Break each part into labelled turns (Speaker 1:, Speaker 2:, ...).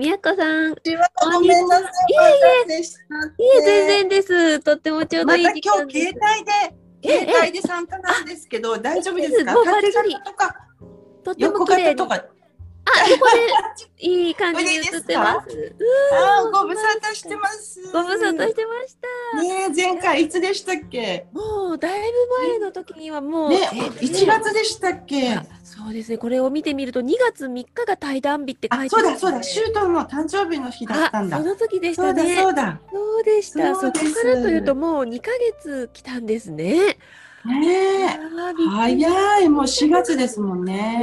Speaker 1: みやこさん。い
Speaker 2: ごめんなさい。
Speaker 1: いえいえ、いえ、全然です。とってもちょうどいい
Speaker 2: 時間今日携帯で、携帯で参加なんですけど、大丈夫ですか？
Speaker 1: とか、とっても綺麗とか。あ、ここでいい感じに映ってます。
Speaker 2: あ、ご無沙汰してます。
Speaker 1: ご無沙汰してまし
Speaker 2: た。ね前回いつでしたっけ？
Speaker 1: もうだいぶ前の時にはもう、
Speaker 2: ね、1月でしたっけ？
Speaker 1: そうですね。これを見てみると2月3日が対談日って書いて
Speaker 2: あ、そうだそうだ。シュートの誕生日の日だったんだ。
Speaker 1: その時でしたね。
Speaker 2: そうだ
Speaker 1: そうでした。そこからというともう2ヶ月来たんですね。
Speaker 2: ねえ、早い、もう4月ですもんね。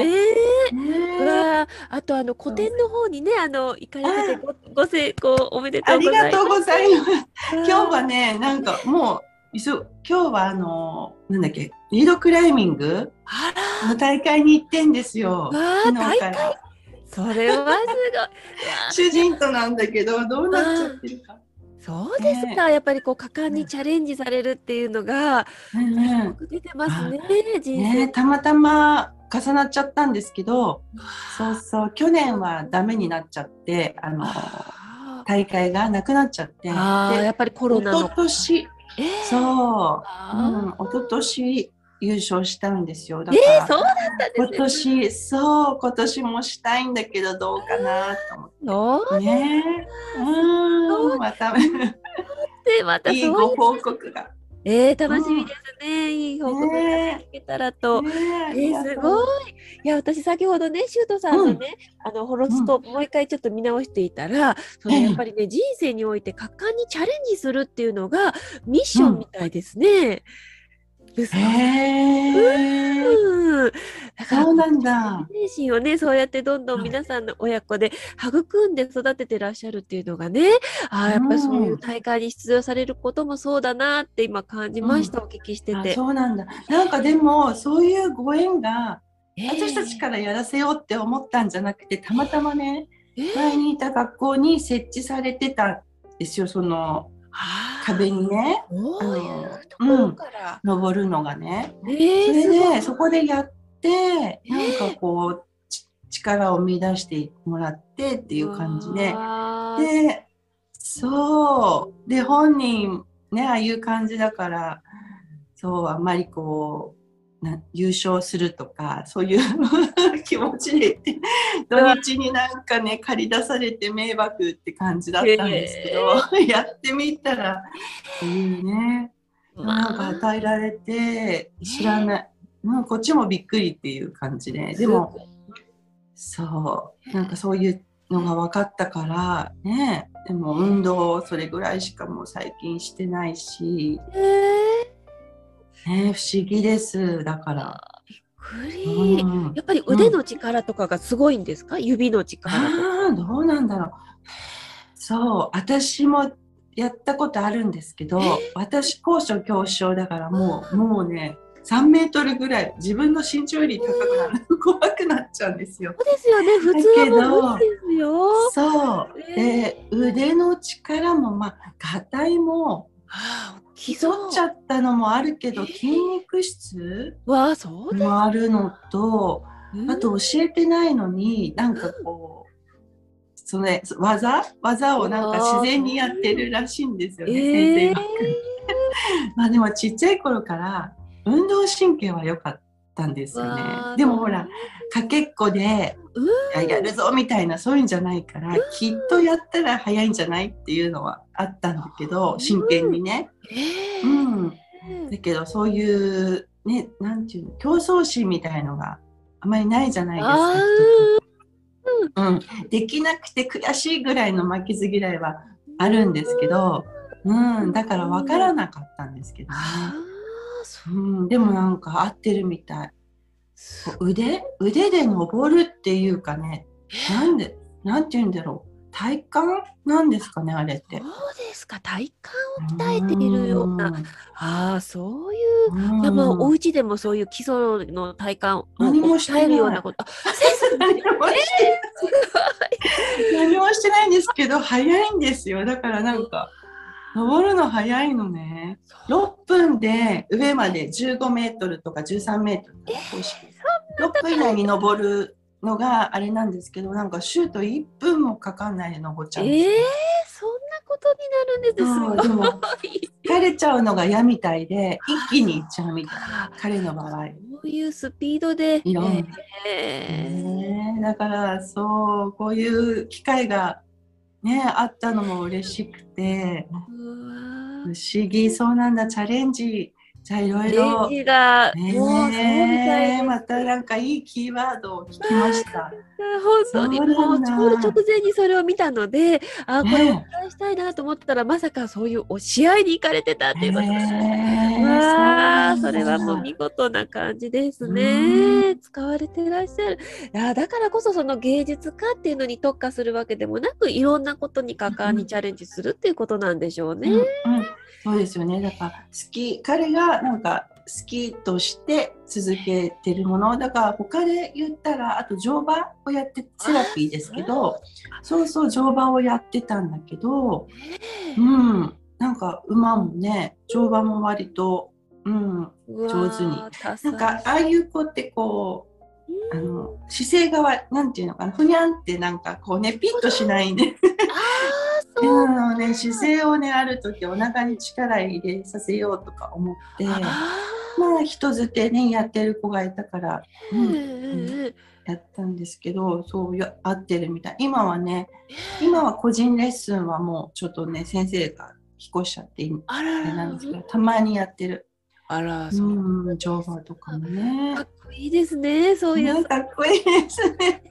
Speaker 1: えー、わあとあの古典の方にね、あの行かれててごご成功おめでとうございます。
Speaker 2: ありがとうございます。今日はね、なんかもう今日はあのなんだっけリードクライミングの大会に行ってんですよ。
Speaker 1: 昨日から。それはすごい。
Speaker 2: 主人となんだけどどうなっちゃってるか。
Speaker 1: そうですか、ね、やっぱりこう果敢にチャレンジされるっていうのが、うん、出てますね、人生、
Speaker 2: ね、たまたま重なっちゃったんですけど、そうそう去年はダメになっちゃってあの大会がなくなっちゃって。
Speaker 1: あやっぱりコロナの。
Speaker 2: 一昨年、えー、そう、うん、一昨年優勝したんですよ。
Speaker 1: だから、えー、そうだった
Speaker 2: んですね。今年、そう、今年もしたいんだけど、どうかなと思って。ねうん、また、
Speaker 1: で、また
Speaker 2: いいご報告が。
Speaker 1: えー、楽しみですね。いい報告が聞けたらと。ねえー、すごい。いや、私先ほどね、シュートさんのね、うん、あのホロスコープ、もう一回ちょっと見直していたら、そのやっぱりね、人生において果敢にチャレンジするっていうのがミッションみたいですね。うん
Speaker 2: へえ。うん。だからそうなんだ。
Speaker 1: 精神をね、そうやってどんどん皆さんの親子で育んで育ててらっしゃるっていうのがね、ああ、やっぱりそういう大会に出場されることもそうだなって今感じました、うん、お聞きしてて。
Speaker 2: そうなんだ。なんかでも、そういうご縁が、えー、私たちからやらせようって思ったんじゃなくて、たまたまね、えー、前にいた学校に設置されてたんですよ、その、壁にね、うん、登るのがね、えー、それでそこでやってなんかこう、力を見出してもらってっていう感じで。でそう。で本人ねああいう感じだからそうあんまりこうな優勝するとかそういう 気持ちで 土日になんかね借り出されて迷惑って感じだったんですけど、やってみたらいいね、なんか与えられて知らない、もうこっちもびっくりっていう感じででもそう。なんかそういうのが分かったからね。でも運動それぐらいしかもう最近してないし。ね、不思議です。だから。
Speaker 1: びっくり、うん、やっぱり腕の力とかがすごいんですか、うん、指の力
Speaker 2: ああ、どうなんだろう。そう、私もやったことあるんですけど、私高所恐怖症だからもう、もうね、3メートルぐらい自分の身長より高くなる。怖くなっちゃうんですよ。
Speaker 1: そうですよね。普通は無理ですよ。
Speaker 2: そう、えー、で腕の力もまあ硬いも、はあ、競っちゃったのもあるけど、筋肉質？もあるのと、あと教えてないのになんかこう、そのね、技？技をなんか自然にやってるらしいんですよね、先生が。まあでもちっちゃい頃から運動神経は良かったんですよね。でもほらかけっこでやるぞみたいなそういうんじゃないからきっとやったら早いんじゃないっていうのはあったんだけど真剣にね。うん、だけどそういうねなんていうの競争心みたいのがあまりないじゃないですか。うん、できなくて悔しいぐらいの負けず嫌いはあるんですけど、うん、だから分からなかったんですけどね。うん、でもなんか合ってるみたい。腕？腕で登るっていうかね、なんで、なんて言うんだろう。体幹？なんですかね、あれって。
Speaker 1: そうですか、体幹を鍛えているような。ああ、そういう、いやまあ、お家でもそういう基礎の体幹を鍛えるようなこと。
Speaker 2: 何も何もしてないんですけど、早いんですよ。だからなんか。登るの早いのね。6分で上まで15メートルとか13メートルとか6分以内に登るのがあれなんですけどなんかシュート1分もかかんないで登っちゃうん
Speaker 1: え
Speaker 2: ですよ
Speaker 1: ー、そんなことになるんです
Speaker 2: そう
Speaker 1: すごい
Speaker 2: でも 疲れちゃうのが嫌みたいで一気にいっちゃうみたいな彼の場合。
Speaker 1: そういうスピードで。
Speaker 2: いろんな
Speaker 1: えー
Speaker 2: だからそうこういう機会がねあったのも嬉しくて。不思議。そうなんだ。チャレンジじゃあいろい
Speaker 1: レ
Speaker 2: ろ。
Speaker 1: ンジが、
Speaker 2: ね
Speaker 1: そうみたい
Speaker 2: またなんかいいキーワードを聞きました。
Speaker 1: 本当に。もうちょうど直前にそれを見たので、あこれ
Speaker 2: ね
Speaker 1: お伝えしたいなと思ったら、まさかそういうお試合に行かれてたっていうことで。
Speaker 2: ねえ。
Speaker 1: わあ、それはもう見事な感じです
Speaker 2: う
Speaker 1: ね。使われてらっしゃる。いやだからこそその芸術家っていうのに特化するわけでもなく、いろんなことに果敢にチャレンジするっていうことなんでしょうね。
Speaker 2: うん。うん、そうですよね。だから好き彼がなんか好きとして続けてるもの。だから他で言ったらあと乗馬をやってセラピーですけどそうそう乗馬をやってたんだけどうん。なんか馬もね乗馬も割とうん上手に。なんかああいう子ってこうあの姿勢がわなんていうのかなふにゃんってなんかこうねピッとしないんで
Speaker 1: あーそう
Speaker 2: うんね、姿勢をねある時お腹に力入れさせようとか思ってま
Speaker 1: あ
Speaker 2: あ人づてねやってる子がいたから、
Speaker 1: ー
Speaker 2: うん
Speaker 1: うんうん。
Speaker 2: やったんですけどそうや合ってるみたい。今はね今は個人レッスンはもうちょっとね先生が引っ越しちゃって今
Speaker 1: あ
Speaker 2: あれ
Speaker 1: ら
Speaker 2: なんですけどたまにやってる
Speaker 1: あら、
Speaker 2: う
Speaker 1: そう。
Speaker 2: ん乗馬とかもね
Speaker 1: かっこいいですね、そういう。
Speaker 2: ねかっこいいですね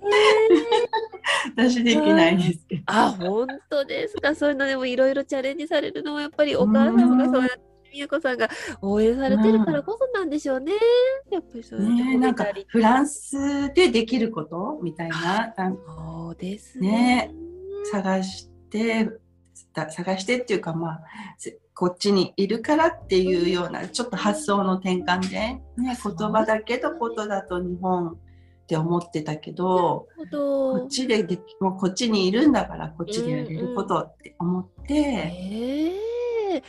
Speaker 2: 私できないですけど
Speaker 1: あ、本当ですか。そういうのでもいろいろチャレンジされるのはやっぱりお母様がそうやって宮子さんが応援されてるからこそなんでしょうね。やっぱりそう
Speaker 2: ねなんかフランスでできることみたいな
Speaker 1: そうですね
Speaker 2: ね。探してだ探してっていうかまあせこっちにいるからっていうようなちょっと発想の転換で、ね、言葉だけどことだと日本って思ってたけどこっちでできもうこっちにいるんだからこっちでやれることって思って、
Speaker 1: ええ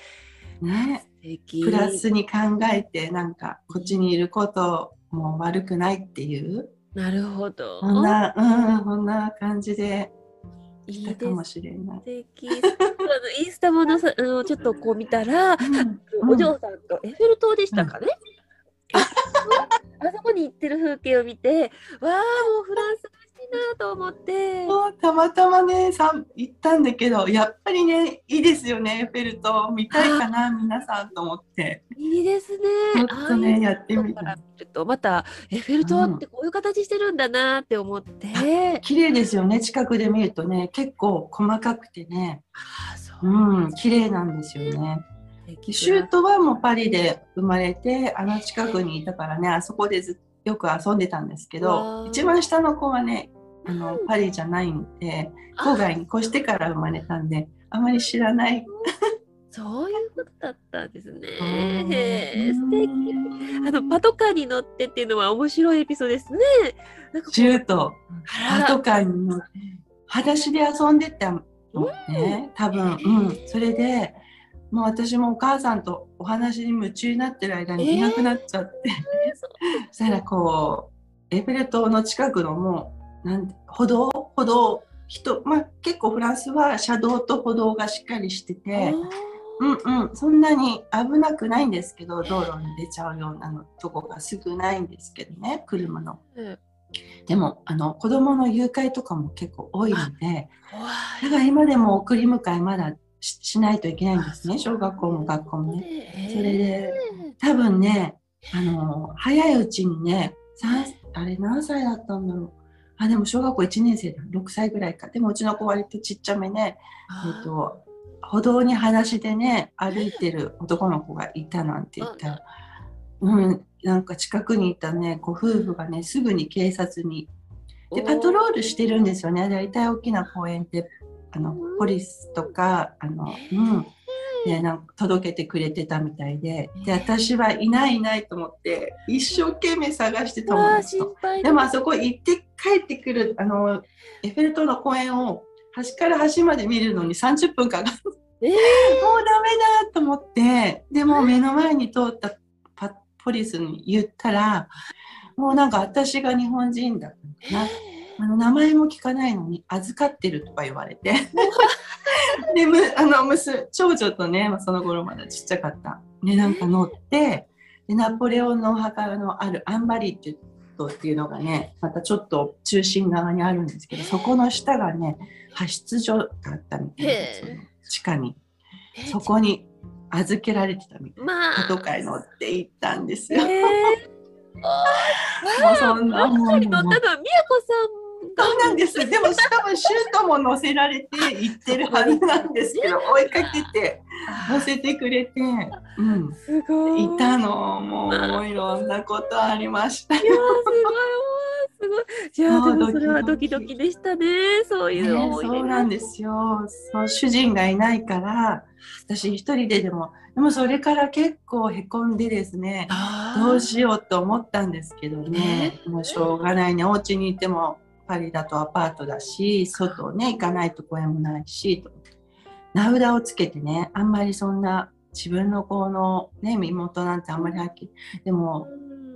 Speaker 2: ね、
Speaker 1: 素敵
Speaker 2: プラスに考えてなんかこっちにいることも悪くないっていう。
Speaker 1: なるほど。
Speaker 2: そんな、うん、こんな感じで
Speaker 1: い
Speaker 2: たかもしれない
Speaker 1: 素。敵。あのインスタものさあのちょっとこう見たら、
Speaker 2: うん
Speaker 1: お嬢さんとエッフェル塔でしたかね、あそこに行ってる風景を見て、わあ、もうフランスなと思って。
Speaker 2: たまたまねさん行ったんだけどやっぱりねいいですよねエッフェル塔見たいかな皆さんと思って。
Speaker 1: いいですね。
Speaker 2: ちょっとねやってみた
Speaker 1: とまたエッフェル塔ってこういう形してるんだなって思って。
Speaker 2: 綺麗ですよね近くで見るとね。結構細かくてね。
Speaker 1: ああ、そう。う。
Speaker 2: ん綺麗なんですよね。シュートはもうパリで生まれてあの近くにいたからねあそこでずよく遊んでたんですけど一番下の子はねあの
Speaker 1: うん。
Speaker 2: パリじゃないんで
Speaker 1: あ。
Speaker 2: 郊外に越してから生まれたんであまり知らない。
Speaker 1: そういうことだったんですね。
Speaker 2: うん。
Speaker 1: へえ、素敵。あのパトカーに乗ってっていうのは面白いエピソードですね。なんかこう
Speaker 2: シュート。
Speaker 1: あら。
Speaker 2: パトカーに乗って裸足で遊んでたのね。多分。うん。それでもう私もお母さんとお話に夢中になってる間にいなくなっちゃって、そしたらこうエッフェル塔の近くのもうなん歩道歩道人、まあ、結構フランスは車道と歩道がしっかりしてて、うんうん、そんなに危なくないんですけど道路に出ちゃうようなのとこが少ないんですけどね車の。
Speaker 1: うん。
Speaker 2: でもあの子供の誘拐とかも結構多いので
Speaker 1: 怖
Speaker 2: だから今でも送り迎えまだししないといけないんですね小学校も学校もね。
Speaker 1: ね。
Speaker 2: それで多分ねあの早いうちにね三あれ何歳だったんだろうあでも小学校1年生だ6歳ぐらいか。でもうちの子割とちっちゃめねえっと歩道に裸足でね歩いてる男の子がいたなんて言った。ら、うん、なんか近くにいたねご夫婦がねすぐに警察に。でパトロールしてるんですよね。大体大きな公園ってあのポリスとかあの、うんでなんか届けてくれてたみたいで。で私はいないいないと思って一生懸命探して友
Speaker 1: わあ
Speaker 2: 達と。
Speaker 1: 心配
Speaker 2: でもあそこ行って帰ってくるあのエッフェル塔の公園を端から端まで見るのに30分かかる。
Speaker 1: えー。
Speaker 2: もうダメだと思って。でも目の前に通ったパポリスに言ったらもうなんか私が日本人だったなあの名前も聞かないのに預かってるとか言われて。でむあの娘長女とね、まあ、その頃まだちっちゃかった。でなんか乗ってでナポレオンのお墓のあるアンバリっていうっていうのがねまたちょっと中心側にあるんですけどそこの下がね派出所があったみたいな地下に。そこに預けられてたみたいな、まあ、パトカー乗って行ったんですよ。え。
Speaker 1: ー、もうそんな。乗ったのは宮子さん
Speaker 2: そうなんです。でもしかもシュートも乗せられて行ってるはずなんですけど、追いかけて乗せてくれて、うん、すごい。いたのもういろんなことありました。いやすごい。
Speaker 1: すごい。じゃあ、でもそれはドキドキでしたね。そういう思
Speaker 2: い、ね、そうなんですよ。そう主人がいないから、私一人ででも、でもそれから結構へこんでですね、どうしようと思ったんですけどね、もうしょうがないね。お家にいてもパリだとアパートだし、外ね、行かないと公園もないし、と。名札をつけてね、あんまりそんな自分の子のね、身元なんてあんまりはっきり、でも、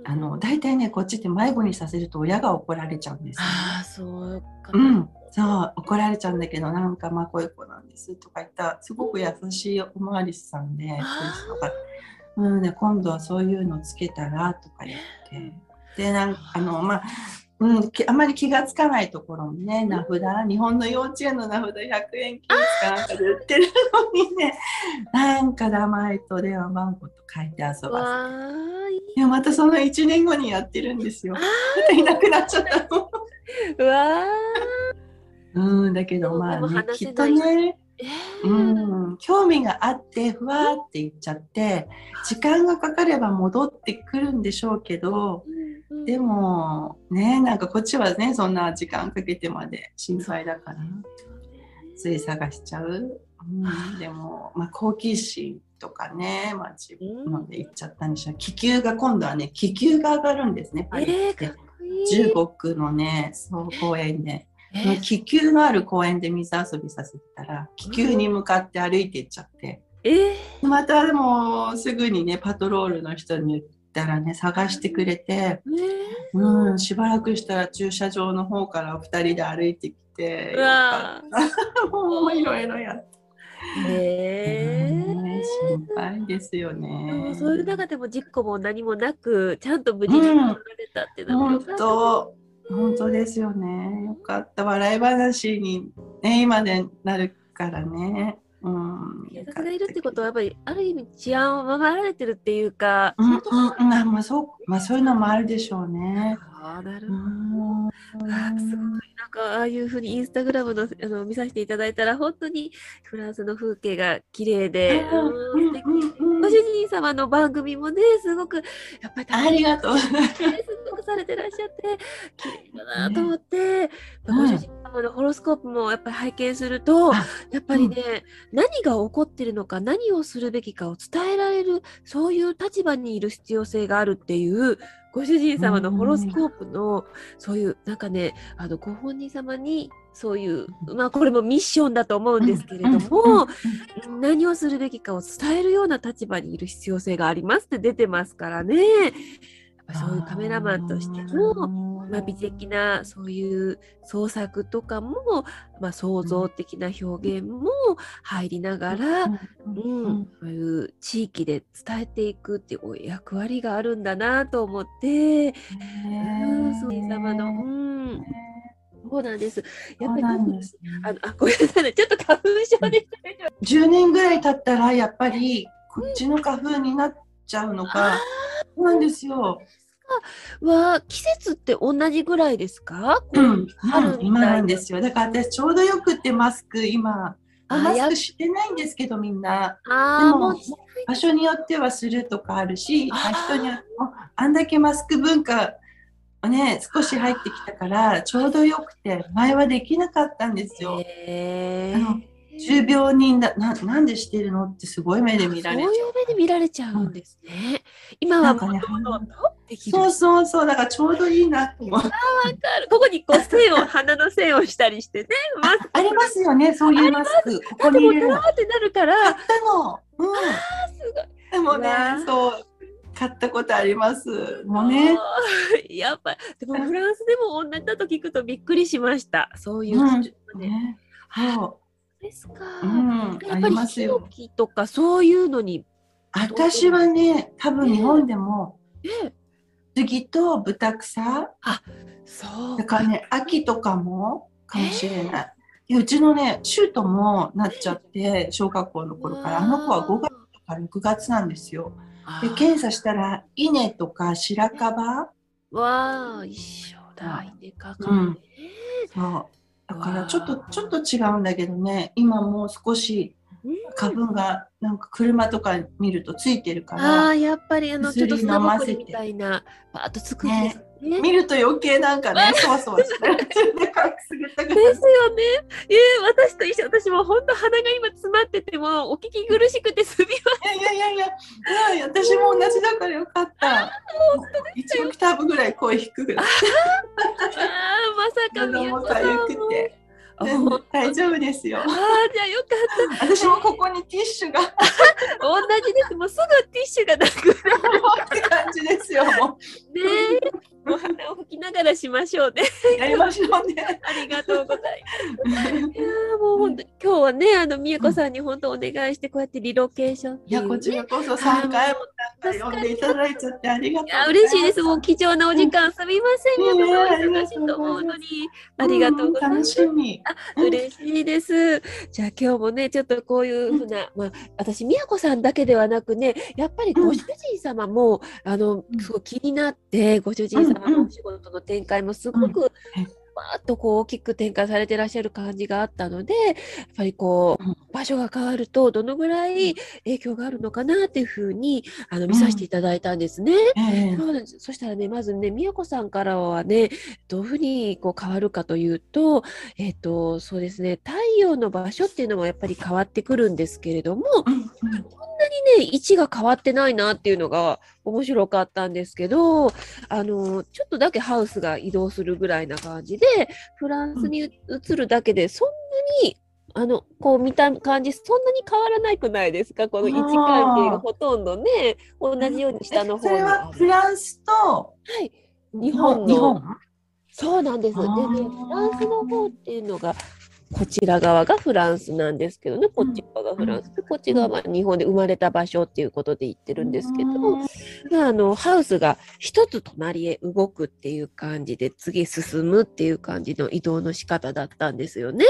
Speaker 2: あの大体ねこっちって迷子にさせると親が怒られちゃうんです、ね、
Speaker 1: ああそうか、
Speaker 2: うん、そう怒られちゃうんだけどなんかまあこういう子なんですとか言ったすごく優しいおまわりさんでうんね、今度はそういうのつけたらとか言って。でなんかあのまあうん、あまり気がつかないところにね、名札、日本の幼稚園の名札100円均一かなんかで売ってるのにね、なんか名前と電話番号と書いて遊ばせて。いや、またその1年後にやってるんですよ。いなくなっちゃったの。う わうん、だけどまあね、きっとね、えー、うん、興味があってふわって言っちゃって時間がかかれば戻ってくるんでしょうけど、うんうん、でもねなんかこっちはねそんな時間かけてまで心配だからつい探しちゃう、うん、でも、まあ、好奇心とかね、まあ、自分ので行っちゃったんでしょう気球が今度はね気球が上がるんですねパリって、えー、中国のねそう公園で。えー、気球のある公園で水遊びさせたら気球に向かって歩いていっちゃって、えー、またでもすぐにねパトロールの人に言ったらね探してくれて、えー、うんしばらくしたら駐車場の方から2人で歩いてきてもう いろいろやって。えー、心配ですよね。
Speaker 1: そういう中でも事故も何もなくちゃんと無事に取られたって
Speaker 2: な、うん、本当本当ですよね。よかった。笑い話に、ね、今でなるからね。うん、
Speaker 1: 警察がいるってことはやっぱりある意味治安を守られてるっていうか、
Speaker 2: うんうん、まあそうまあそういうのもあるでしょうね。
Speaker 1: あなるほど。あすごい。なんかああいうふうにインスタグラムのあの見させていただいたら本当にフランスの風景が綺麗で、うん、ご主人様の番組もねすごくやっぱり
Speaker 2: ありがとう。
Speaker 1: されてらっしゃって綺麗だなと思って、ね、ご主人様のホロスコープもやっぱり拝見するとやっぱりね、うん、何が起こってるのか何をするべきかを伝えられるそういう立場にいる必要性があるっていうご主人様のホロスコープのそういうなんかねあのご本人様にそういうまあこれもミッションだと思うんですけれども何をするべきかを伝えるような立場にいる必要性がありますって出てますからね。そういうカメラマンとしての、まあ、美的なそういう創作とかも、まあ、創造的な表現も入りながら、うん、そういう地域で伝えていくっていう役割があるんだなと思って、うん、そう様の、うん、そうなんです。やっぱり、あの、あ、ごめんなさい、ね、ちょっと花粉症で。
Speaker 2: 10年ぐらい経ったら、やっぱり、こっちの花粉になっちゃうのか。そうなんですよ。
Speaker 1: は季節って同じぐらいですか？
Speaker 2: うん、春今なんですよ。だから私ちょうどよくってマスク今マスクしてないんですけどみんな。あでも場所によってはするとかあるし、人によってもあんだけマスク文化ね少し入ってきたからちょうどよくて前はできなかったんですよ。あの重病人だななんでしてるのってすごい目で見られちゃう。そう
Speaker 1: いう目で見られちゃうんですね。今はもう、ね、
Speaker 2: そうそうそうだからちょうどいいなと思う。あわか
Speaker 1: る。ここにこう線を鼻の線をしたりしてね。
Speaker 2: あありますよねそういうマスク。
Speaker 1: ここに入れる。ってなるから。あっ
Speaker 2: たの。うん。あすごい。でもねそう買ったことあります。もうね。
Speaker 1: やっぱでもフランスでも同じだと聞くとびっくりしました。そういう
Speaker 2: うん。ね
Speaker 1: はい
Speaker 2: そ
Speaker 1: ですか。
Speaker 2: う。うん。あり
Speaker 1: やっぱり
Speaker 2: ますよ。
Speaker 1: ヒノキとかそういうのに。
Speaker 2: 私はね、多分日本でも
Speaker 1: え
Speaker 2: 杉と豚草。
Speaker 1: そう
Speaker 2: だからね、秋とかもかもしれない。でうちのね、シュートもなっちゃって、小学校の頃から、あの子は5月とか6月なんですよ。で、検査したら、稲とか白樺。
Speaker 1: わあ一緒だ。稲かか
Speaker 2: うん。
Speaker 1: ね。
Speaker 2: そう。だからちょっと、ちょっと違うんだけどね、今もう少し
Speaker 1: うん
Speaker 2: 花粉がなんか車とか見るとついてるか
Speaker 1: あ
Speaker 2: ら、
Speaker 1: あやっぱりあのちょっと
Speaker 2: 薬
Speaker 1: 砂ぼ
Speaker 2: 飲ませて
Speaker 1: こりみたいなパーッとつくんですね。
Speaker 2: 見ると余計なんかね、そわそわして、で隠す
Speaker 1: よね。えー、私と一緒、私も本当鼻が今詰まっててもお聞き苦しくてすみま
Speaker 2: いやいやいやいや、私も同じだからよかった。1オクターブぐらい声低く。
Speaker 1: ああまさか
Speaker 2: 喉
Speaker 1: 宮子
Speaker 2: もかゆ
Speaker 1: さんも。
Speaker 2: 大丈夫ですよ
Speaker 1: あ。ーじゃあよかった。
Speaker 2: 私もここにティッシュが
Speaker 1: 同じです。もうすぐティッシュがなくな
Speaker 2: って感じですよ。
Speaker 1: ね。もう鼻を拭きながらしましょうね。
Speaker 2: うやりましょうね。
Speaker 1: ありがとうございます。いやーもう本当に今日はねあの宮子さんに本当お願いしてこうやってリロケーション
Speaker 2: いや、こちらこそ3回もなんか呼んでいただいちゃってありがとう
Speaker 1: いや嬉しいです。もう貴重なお時間すみません。
Speaker 2: うん
Speaker 1: でもお
Speaker 2: いやいや
Speaker 1: 忙しいと思うのにありがとうござい
Speaker 2: 楽
Speaker 1: ます。
Speaker 2: しみ。うん
Speaker 1: 嬉しいです。じゃあ今日もねちょっとこういうふうな、まあ私宮子さんだけではなくねやっぱりご主人様も、あの
Speaker 2: うん。
Speaker 1: すごい気になってご主人様のお仕事の展開もすごく、
Speaker 2: うん
Speaker 1: わーっとこう大きく展開されてらっしゃる感じがあったのでやっぱりこう、
Speaker 2: うん。
Speaker 1: 場所が変わるとどのぐらい影響があるのかなっていうふうにあの見させていただいたんですね。うなんです。そしたらね、まずね、宮子さんからはね、どういうふうにこう変わるかというと、えっ、と、そうですね、太陽の場所っていうのもやっぱり変わってくるんですけれども、
Speaker 2: うんうん
Speaker 1: ね、位置が変わってないなっていうのが面白かったんですけど、あの、ちょっとだけハウスが移動するぐらいな感じで、フランスに移るだけで、そんなに、あの、こう見た感じ、そんなに変わらなくないですか？この位置関係がほとんどね、同じように下の方
Speaker 2: それ
Speaker 1: にある。
Speaker 2: はフランスと
Speaker 1: はい。日本の
Speaker 2: 日本
Speaker 1: そうなんです。でね、フランスの方っていうのが、こちら側がフランスなんですけどね、こっち側がフランスで、こっち側は日本で生まれた場所っていうことで言ってるんですけど、
Speaker 2: うん。
Speaker 1: まあ、あのハウスが一つ隣へ動くっていう感じで次進むっていう感じの移動の仕方だったんですよね。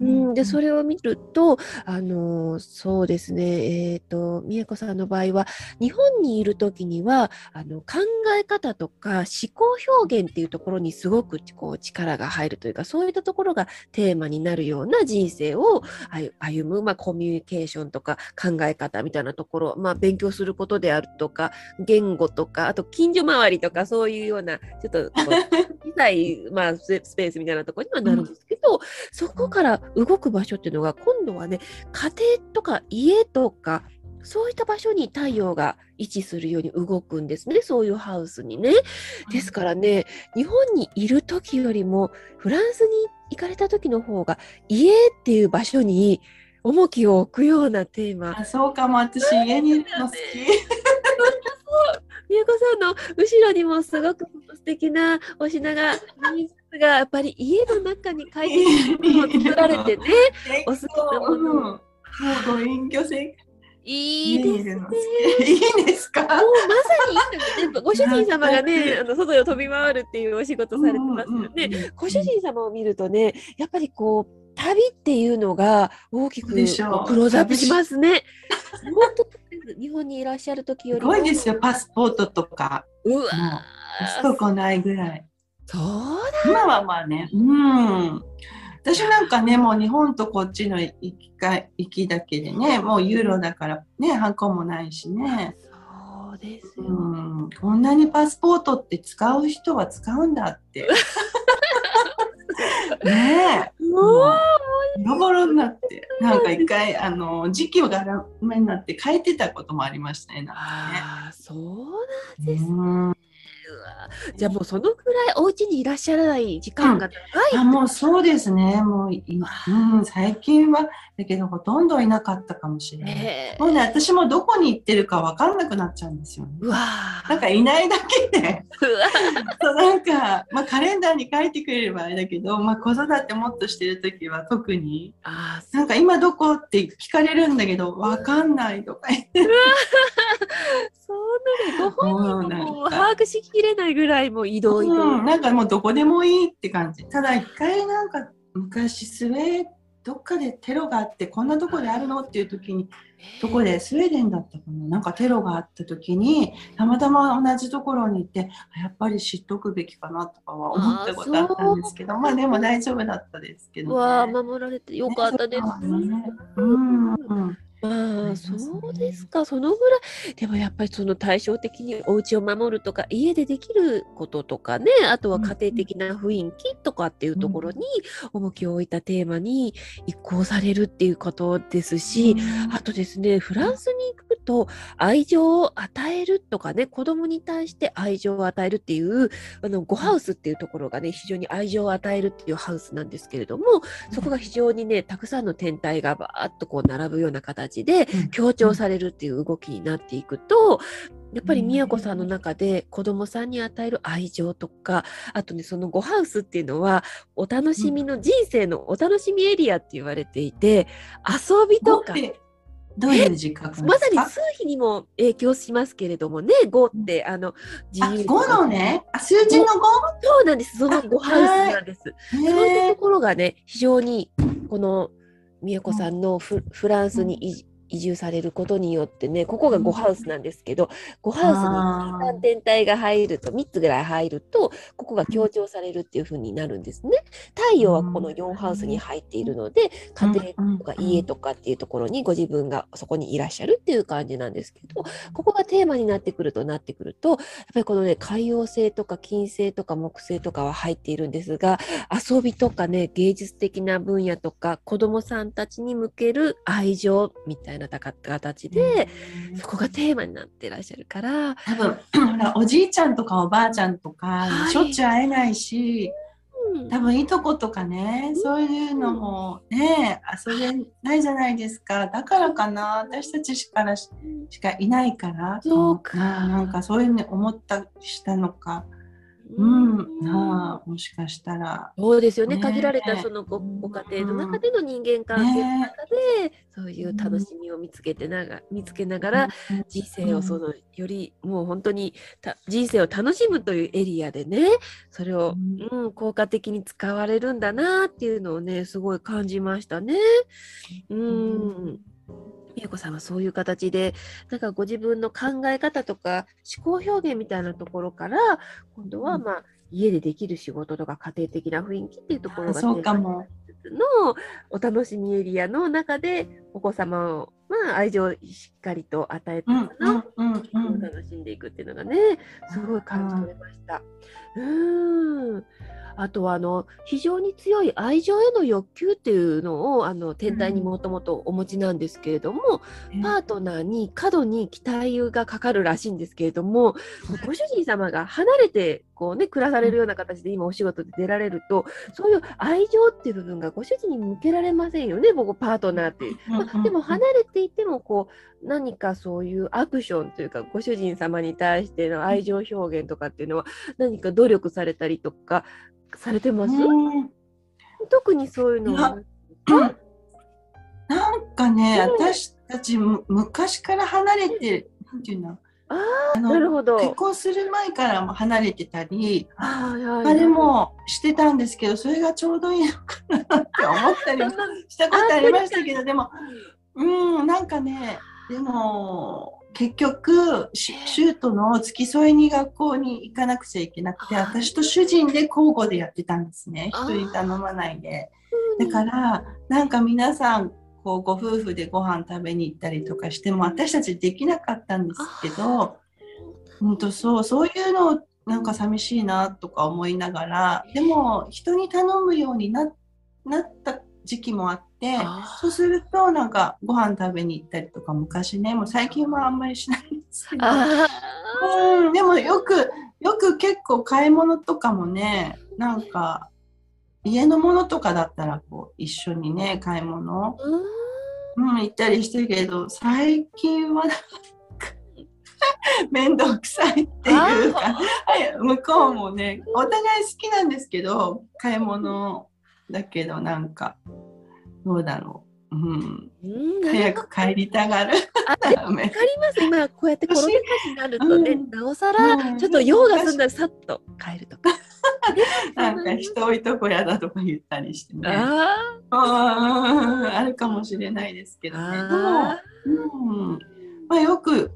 Speaker 1: うん、でそれを見るとあのそうですね。えっ、と美恵子さんの場合は日本にいる時にはあの考え方とか思考表現っていうところにすごくこう力が入るというかそういったところがテーマになるような人生を歩歩む、まあ、コミュニケーションとか考え方みたいなところ、まあ、勉強することであるとか言語とかあと近所周りとかそういうようなちょっと 小さい、まあ、ススペースみたいなところにはなるんですけど、そこから動く場所っていうのが今度はね家庭とか家とかそういった場所に太陽が位置するように動くんですね。そういうハウスにね。ですからね日本にいる時よりもフランスに行かれた時の方が家っていう場所に重きを置くようなテーマ。
Speaker 2: あそうかも。私家にいるの好き。
Speaker 1: 宮子さんの後ろにもすごく素敵なお品ががやっぱり家の中に快適なものを作られてね。お好きなもの。
Speaker 2: うん。もうご隠居生活
Speaker 1: いいですね。
Speaker 2: い。いいですか？
Speaker 1: もうまさに。ご主人様がね、あの外を飛び回るっていうお仕事されてますよね。ご主人様を見るとね、やっぱりこう、旅っていうのが大きく
Speaker 2: でしょう
Speaker 1: クローズアップしますね。本当日本にいらっしゃる時よ
Speaker 2: す
Speaker 1: りも。
Speaker 2: ごいですよ、パスポートとか。
Speaker 1: うわ
Speaker 2: もう
Speaker 1: ー
Speaker 2: 一個ないぐらい。
Speaker 1: そう
Speaker 2: 今はまあね、うん。私なんかね、もう日本とこっちの行きか行きだけでね、もうユーロだからね、ハンコもないしね。
Speaker 1: そうです
Speaker 2: う
Speaker 1: よ。
Speaker 2: ん、こんなにパスポートって使う人は使うんだって。ねえ。
Speaker 1: もう、
Speaker 2: ボロボロになって、なんか一回、あの、時期がダメになって変えてたこともありましたね。なんかね
Speaker 1: ああ、そうなんですね。じゃあもうそのぐらいお家にいらっしゃらない時間が長い、
Speaker 2: うん、あもうそうですね。もう、うん、最近は、だけどほとんどいなかったかもしれない。もうね、私もどこに行ってるかわかんなくなっちゃうんですよね。うわなんかいないだけで。そうなんか、まあカレンダーに書いてくれればあれだけど、まあ子育てもっとしてる時は特に、あなんか今どこって聞かれるんだけど、わかんないとか言って。
Speaker 1: そうなの、ご本人も把握しきれないぐらいも移動移動、
Speaker 2: うん、なんかもうどこでもいいって感じ。ただ一回なんか昔スウェーどっかでテロがあってこんなとこであるのっていう時にどこでスウェーデンだったかな？なんかテロがあった時にたまたま同じところに行ってやっぱり知っとくべきかなとかは思ったことあったんですけどまあでも大丈夫だったですけど、ね、
Speaker 1: わあ守られてよかったです。ね、うん、うんああ、そうですか。そのぐらい。でもやっぱりその対照的にお家を守るとか、家でできることとかね、あとは家庭的な雰囲気とかっていうところに重きを置いたテーマに移行されるっていうことですし、あとですね、フランスに行くと愛情を与えるとかね、子供に対して愛情を与えるっていう、あの、ゴハウスっていうところがね、非常に愛情を与えるっていうハウスなんですけれども、そこが非常にね、たくさんの天体がバーッとこう並ぶような形形で強調されるっていう動きになっていくと、やっぱり宮子さんの中で子供さんに与える愛情とか、あとね、そのゴハウスっていうのは、お楽しみの人生のお楽しみエリアって言われていて、遊びとか。
Speaker 2: どういう自覚
Speaker 1: まさに数比にも影響しますけれどもね、5って、あの、
Speaker 2: 自由。5のね、あ数字の 5?
Speaker 1: そうなんです。その5ハウスなんです。そういうところがね、非常に、この美代子さんのフランスに移住されることによってねここが5ハウスなんですけど5ハウスに3天体が入ると3つぐらい入るとここが強調されるっていう風になるんですね。太陽はこの4ハウスに入っているので家庭とか家とかっていうところにご自分がそこにいらっしゃるっていう感じなんですけどここがテーマになってくるとなってくるとやっぱりこのね海洋性とか金星とか木星とかは入っているんですが遊びとかね芸術的な分野とか子どもさんたちに向ける愛情みたいなな形で、そこがテーマになってらっしゃるから。
Speaker 2: 多分 ほらおじいちゃんとかおばあちゃんとか、しょっちゅう会えないし、多分いとことかね、そういうのもね遊べないじゃないですか。だからかな私たちしからしかいないから
Speaker 1: そうか。
Speaker 2: なんかそういうふうに思ったしたのか。うん、あもしかしたら。
Speaker 1: そうですよね、ね限られたそのごご家庭の中での人間関係の中で、ね、そういう楽しみを見つけてなが見つけながら、人生をそのよりもう本当に人生を楽しむというエリアでねそれを、うん、効果的に使われるんだなっていうのをねすごい感じましたね。うん美恵子さんはそういう形でなんかご自分の考え方とか思考表現みたいなところから今度はまあ、家でできる仕事とか家庭的な雰囲気っていうところが
Speaker 2: そうかも。
Speaker 1: のお楽しみエリアの中でお子様を、まあ、愛情をしっかりと与えての、楽しんでいくっていうのがねすごい感じ取れました。うんあとはあの非常に強い愛情への欲求っていうのをあの天体にもともとお持ちなんですけれども、うん、パートナーに過度に期待がかかるらしいんですけれどもご主人様が離れてこうね暮らされるような形で今お仕事で出られるとそういう愛情っていう部分がご主人に向けられませんよね僕パートナーって。いう。まあ、でも離れていてもこう何かそういうアクションというかご主人様に対しての愛情表現とかっていうのは何か努力されたりとかされてます、特にそういうのは？
Speaker 2: なんかね、私たち昔から離れて、なんていうの？
Speaker 1: あなるほど。
Speaker 2: 結婚する前からも離れてたりあれもしてたんですけどそれがちょうどいいのかなって思ったりもしたことありましたけどでも うんなんかねでも結局シュートの付き添いに学校に行かなくちゃいけなくて私と主人で交互でやってたんですね。一人頼まないで。だからなんか皆さんこうご夫婦でご飯食べに行ったりとかしても私たちできなかったんですけど本当そうそういうのをなんか寂しいなとか思いながらでも人に頼むようになった時期もあってそうするとなんかご飯食べに行ったりとか昔ねもう最近はあんまりしないんですけど、うん、でもよくよく結構買い物とかもね、なんか、家のものとかだったらこう一緒にね、買い物、うん、行ったりしてるけど、最近は面倒 くさいっていうか、向こうもね、お互い好きなんですけど、買い物だけどなんか、どうだろう。うん、うん、早く帰りたがる。
Speaker 1: わかります今こうやってコロナ禍になるとね、うん、なおさらちょっと用が済んだらさっと帰るとか。
Speaker 2: なんか人多いとこやだとか言ったりしてね。あああるかもしれないですけどね。うんまあ、よく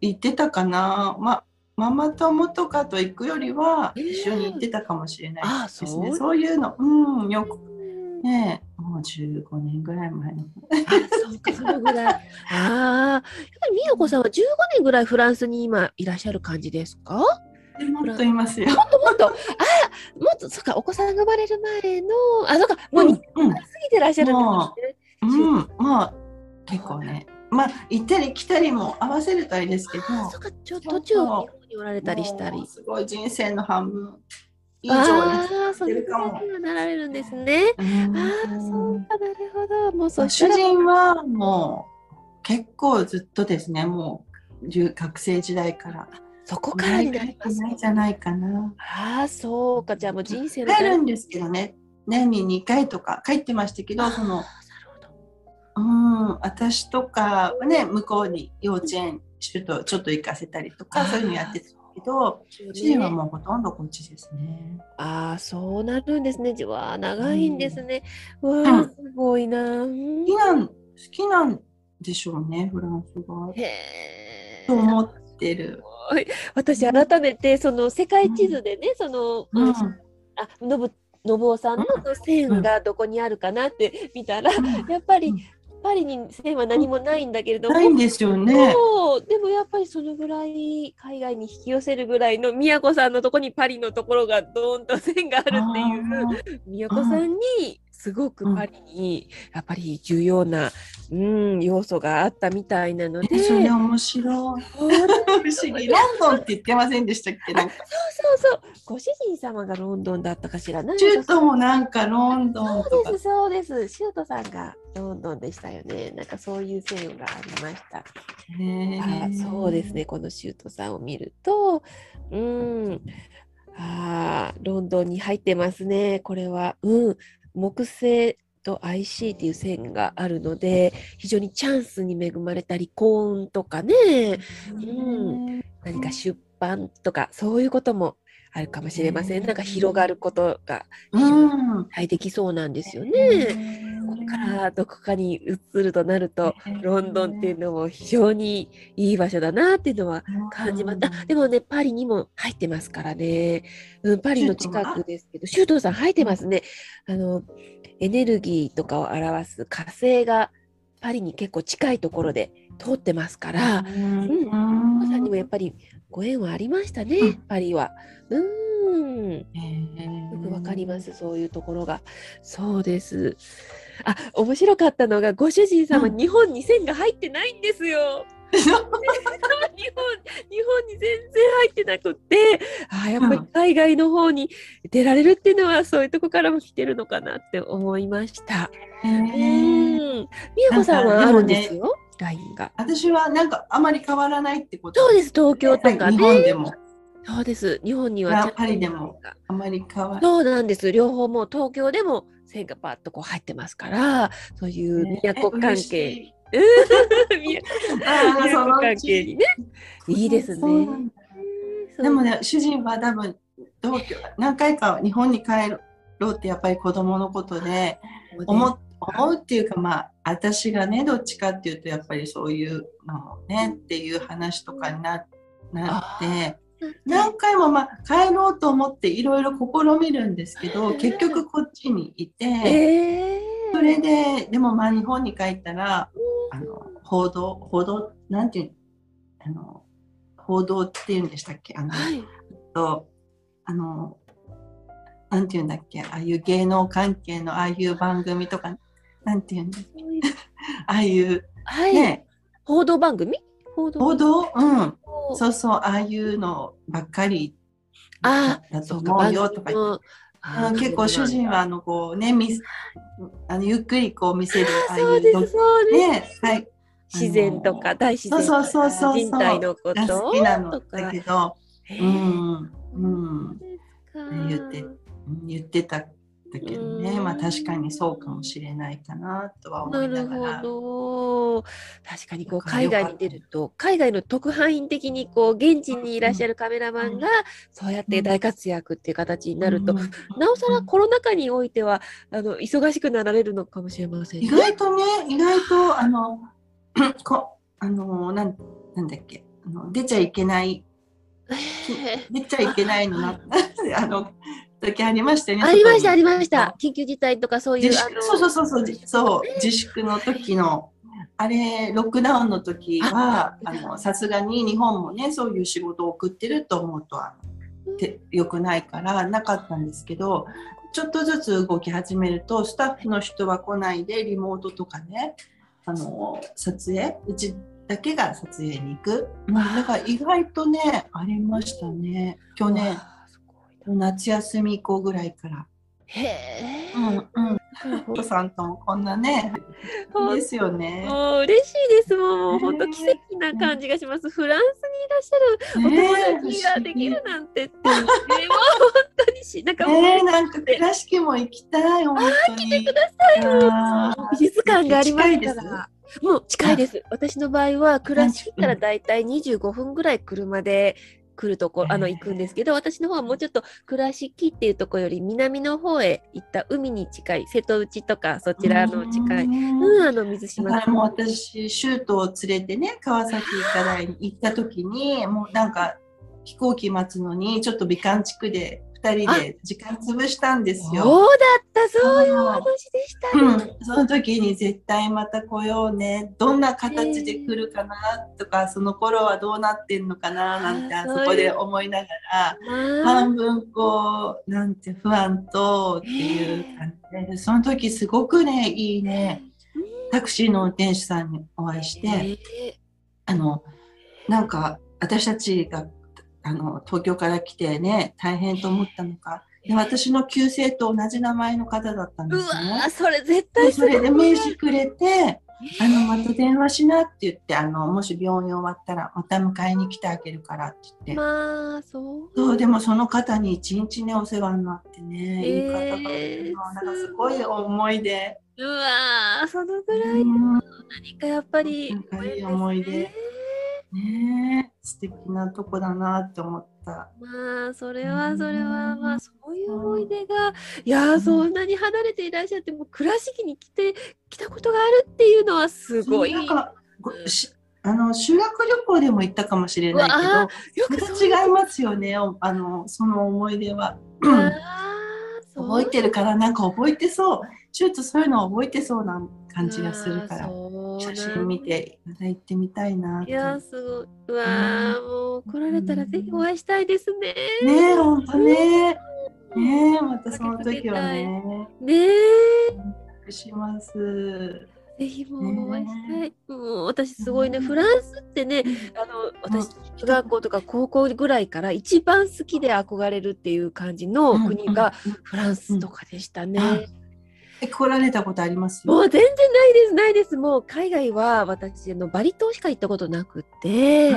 Speaker 2: 行ってたかな。まあママ友とかと行くよりは一緒に行ってたかもしれないですね。えー、そういうの、うん、よくねもう15年ぐらい前の。
Speaker 1: あ、そうか、そのぐらい。ああ、やっぱり美代子さんは15年ぐらいフランスに今いらっしゃる感じですか？
Speaker 2: もっといますよ。
Speaker 1: もっともっと、あもっと、そっか、お子さんが生まれる前の、あ、そっか、もう2年過ぎてらっしゃるんです
Speaker 2: ね。うん、まあ、結構ね。まあ、行ったり来たりも合わせるとあれですけど。
Speaker 1: そっか、ちょっと途中日本におられたりしたり。
Speaker 2: すごい人生の半分以上
Speaker 1: にしてるかも。なられるんですね。ああ、そうか、なるほど。もうそ
Speaker 2: 主人はもう結構ずっとですね、もう学生時代から。
Speaker 1: そこからにな
Speaker 2: りますないじゃないかな。
Speaker 1: ああ、そうか。じゃあもう人生
Speaker 2: の。帰るんですけどね。年に2回とか帰ってましたけど、その。うん、私とかはね、向こうに幼稚園ちょっとちょっと行かせたりとか、そういうのやってたけど、主人はもうほとんどこっちですね。
Speaker 1: ああ、そうなるんですね。じわ長いんですね。うん、わあ、すごいな、
Speaker 2: 好きなん、好きなんでしょうね、フランスが。へえ。と思ってる。
Speaker 1: 私改めてその世界地図でね、その、うん、あのぶ信夫さんの線がどこにあるかなって見たら、やっぱりパリに線は何もないんだけれども、
Speaker 2: ないんですよね。
Speaker 1: でもやっぱりそのぐらい海外に引き寄せるぐらいの宮子さんのとこにパリのところがドーンと線があるっていう宮子さんにすごくパリにやっぱり重要な、うん、要素があったみたいなので。
Speaker 2: それ面白い。不思議。ロンドンって言ってませんでしたっけ？そう
Speaker 1: そうそう。ご主人様がロンドンだったかしら。
Speaker 2: シュートもなんかロンドン
Speaker 1: そうです、そうです。シュートさんがロンドンでしたよね。なんかそういう線がありました。あそうですね。このシュートさんを見ると、うん。あロンドンに入ってますね。これは。うん。木星と IC っていう線があるので非常にチャンスに恵まれたり幸運とかね、うん、何か出版とかそういうこともあるかもしれません。なんか広がることが期待できそうなんですよね。ここからどこかに移るとなると、ロンドンっていうのも非常にいい場所だなっていうのは感じます。あでもね、パリにも入ってますからね。うん、パリの近くですけど、周東さん入ってますね。あの、エネルギーとかを表す火星がパリに結構近いところで通ってますから、うん、まさんにもやっぱりご縁はありましたね、パリは。うん。よくわかります、そういうところが。そうです。あ、面白かったのが、ご主人様、うん、日本に線が入ってないんですよ。日本日本に全然入ってなくってあやっぱり海外の方に出られるっていうのは、そういうとこからも来てるのかなって思いました。うん。みやこさんはあるんですよ。ラインが。
Speaker 2: 私はなんかあまり変わらないってこと
Speaker 1: そうです、東京とか
Speaker 2: ね。日本でも。
Speaker 1: そうです。日本には
Speaker 2: パリでもあまり変わらない。
Speaker 1: そうなんです。両方も東京でも線がパッとこう入ってますから、そういう都関係。都 関係にね。いいですね。
Speaker 2: でもね、主人は多分、同居、何回か日本に帰ろうってやっぱり子供のことで思思うっていうか、まあ、私がね、どっちかっていうと、やっぱりそういうのもね、っていう話とかにななって、何回もまあ帰ろうと思っていろいろ試みるんですけど、結局こっちにいて、えー、それででもまあ日本に帰ったら、あの報道報道なんていうあの報道っていうんでしたっけ？あの、はい、とあのなんていうんだっけ？ああいう芸能関係のああいう番組とかなんていうんだっけ？ああいう、
Speaker 1: はい、ね。報道番組？
Speaker 2: 報道報道？うん。そう。そうああいうのばっかり
Speaker 1: あ
Speaker 2: だと思うよとか言って。あ結構主人はあのこうねみあのゆっくりこう見せるああいうねはい。
Speaker 1: 自然とか大自然とか人体のこ
Speaker 2: が
Speaker 1: と
Speaker 2: 好きなの。だけど、うんうん。言って言ってたんだけどね、
Speaker 1: うん。
Speaker 2: まあ確かにそうかもしれないかなとは思
Speaker 1: ないる
Speaker 2: ながら。
Speaker 1: ほど。確かにこう海外に出ると海外の特派員的にこう現地にいらっしゃるカメラマンがそうやって大活躍っていう形になると、
Speaker 2: うん。
Speaker 1: なおさらコロナ禍においてはあの忙しくなられるのかもしれませんね。
Speaker 2: 意。外とね、意外と、あの、こあのなん、なんだっけ、あの出ちゃいけない、
Speaker 1: へ
Speaker 2: 出ちゃいけないのな、あの、時ありましたよね。
Speaker 1: ーありましたありました緊急事態とかそういう
Speaker 2: そうそうそうそう、じそう、自粛の時の、あれ、ロックダウンの時は、あの、さすがに日本もね、そういう仕事を送ってると思うと、あの、て良くないから、なかったんですけど、ちょっとずつ動き始めると、スタッフの人は来ないで、リモートとかね、あの、撮影、うちだけが撮影に行く。うんだから意外とね、ありましたね。去年、夏休み以降ぐらいから。
Speaker 1: へえ、
Speaker 2: うんうん。お父さんともこんなね、ですよね。
Speaker 1: もう嬉しいですもうもう
Speaker 2: ね
Speaker 1: 本当奇跡な感じがします。フランスにいらっしゃるお友達ができるなんてって、ね、もう本当にしなんかもう、
Speaker 2: えー、なんか倉敷も行きたい、本当に。来てくだ
Speaker 1: さい美術館がありますから。もう近いです。私の場合は倉敷からだいたい25分ぐらい車で来るとこあの行くんですけど、私の方はもうちょっと倉敷っていうところより南の方へ行った海に近い瀬戸内とかそちらの近い、
Speaker 2: うん。
Speaker 1: うん、あの水
Speaker 2: だ
Speaker 1: 島
Speaker 2: からもう私、シュートを連れてね、川崎から行った時に、もうなんか飛行機待つのに、ちょっと美観地区で2人で時間潰したんですよ。
Speaker 1: そうだった、そういう話でしたね。
Speaker 2: うん、その時に絶対また来ようね。どんな形で来るかなとかその頃はどうなってんのかななんて
Speaker 1: あ
Speaker 2: そこで思いながら
Speaker 1: まあ
Speaker 2: 半分こうなんて不安とっていう感じでその時すごくねいいね。タクシーの運転手さんにお会いして
Speaker 1: え
Speaker 2: あのなんか私たちがあの東京から来てね大変と思ったのか。で私の旧姓と同じ名前の方だったん
Speaker 1: う
Speaker 2: ですね。
Speaker 1: わーそれ絶
Speaker 2: で
Speaker 1: 対
Speaker 2: それで名刺
Speaker 1: 刺
Speaker 2: くれて、あの、また電話しなって言って、あの、もし病院終わったら、また迎えに来てあげるからって言って。
Speaker 1: まあそう。
Speaker 2: そう、でもその方に一日ね、お世話になってね、いい方が
Speaker 1: えー
Speaker 2: なんかすごい思い出。
Speaker 1: うわーそのぐらい
Speaker 2: うん。
Speaker 1: 何かやっぱり
Speaker 2: なんかいい思い出ねえ素敵なとこだなって思った。
Speaker 1: まあそれはそれはまあそういう思い出がいやーそんなに離れていらっしゃってもう倉敷に来て来たことがあるっていうのはすごい。
Speaker 2: なんかごしあの修学旅行でも行ったかもしれないうけ
Speaker 1: わ
Speaker 2: ど、
Speaker 1: よく
Speaker 2: 違いますよね、おあのその思い出は。覚えてるからなんか覚えてそう。シュートそういうの覚えてそうな感じがするから写真見ていただいてみたいなと。
Speaker 1: いやーすごい。うわーもう来られたらぜひお会いしたいですね。
Speaker 2: ねえほんとね。ねえまたその時はね。
Speaker 1: ね
Speaker 2: します。
Speaker 1: ぜひもうお会いしたい。もう私すごいねフランスってねあの私中学校とか高校ぐらいから一番好きで憧れるっていう感じの国が
Speaker 2: うんうん
Speaker 1: フランスとかでしたね。
Speaker 2: え来られたことあります？
Speaker 1: もう全然ないですないです。もう海外は私あのバリ島しか行ったことなくて、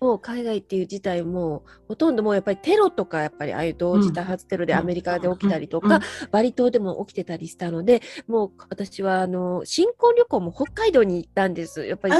Speaker 1: もう海外っていう事態もほとんどもうやっぱりテロとかやっぱりああいう同時多発テロで
Speaker 2: うん。
Speaker 1: アメリカで起きたりと
Speaker 2: うん
Speaker 1: か、バリ島でも起きてたりしたのでもう私はあの新婚旅行も北海道に行ったんです。やっぱり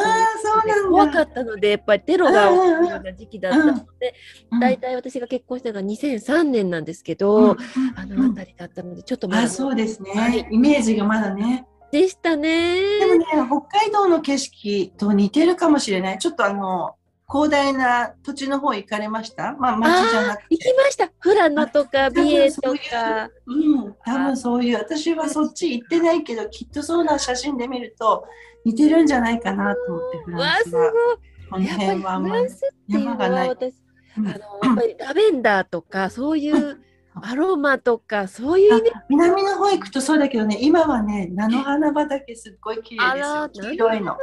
Speaker 1: 怖かったのでやっぱりテロが起きるような時期だったので、
Speaker 2: うん
Speaker 1: 大体私が結婚したのが2003年なんですけど、
Speaker 2: うんうん。
Speaker 1: あの辺りだったのでちょっとまだ
Speaker 2: あそうですね、
Speaker 1: はい
Speaker 2: イメージがまだね。
Speaker 1: でしたね。
Speaker 2: でもね北海道の景色と似てるかもしれない。ちょっとあの広大な土地の方行かれました？まあ町じゃなくて。
Speaker 1: 行きました。富良野とか美瑛とか。
Speaker 2: うん、多分そういう、私はそっち行ってないけど、きっとそうな写真で見ると似てるんじゃないかなと思って、フ
Speaker 1: うわすごい
Speaker 2: ランスは。この辺はまあ
Speaker 1: フランスっていうの
Speaker 2: 山がな
Speaker 1: はい。私
Speaker 2: うん
Speaker 1: あのやっぱりラベンダーとかそういうアロマとかそういう
Speaker 2: 南の方行くとそうだけどね、今はね、菜の花畑すっごい綺麗ですよ。黄色いの。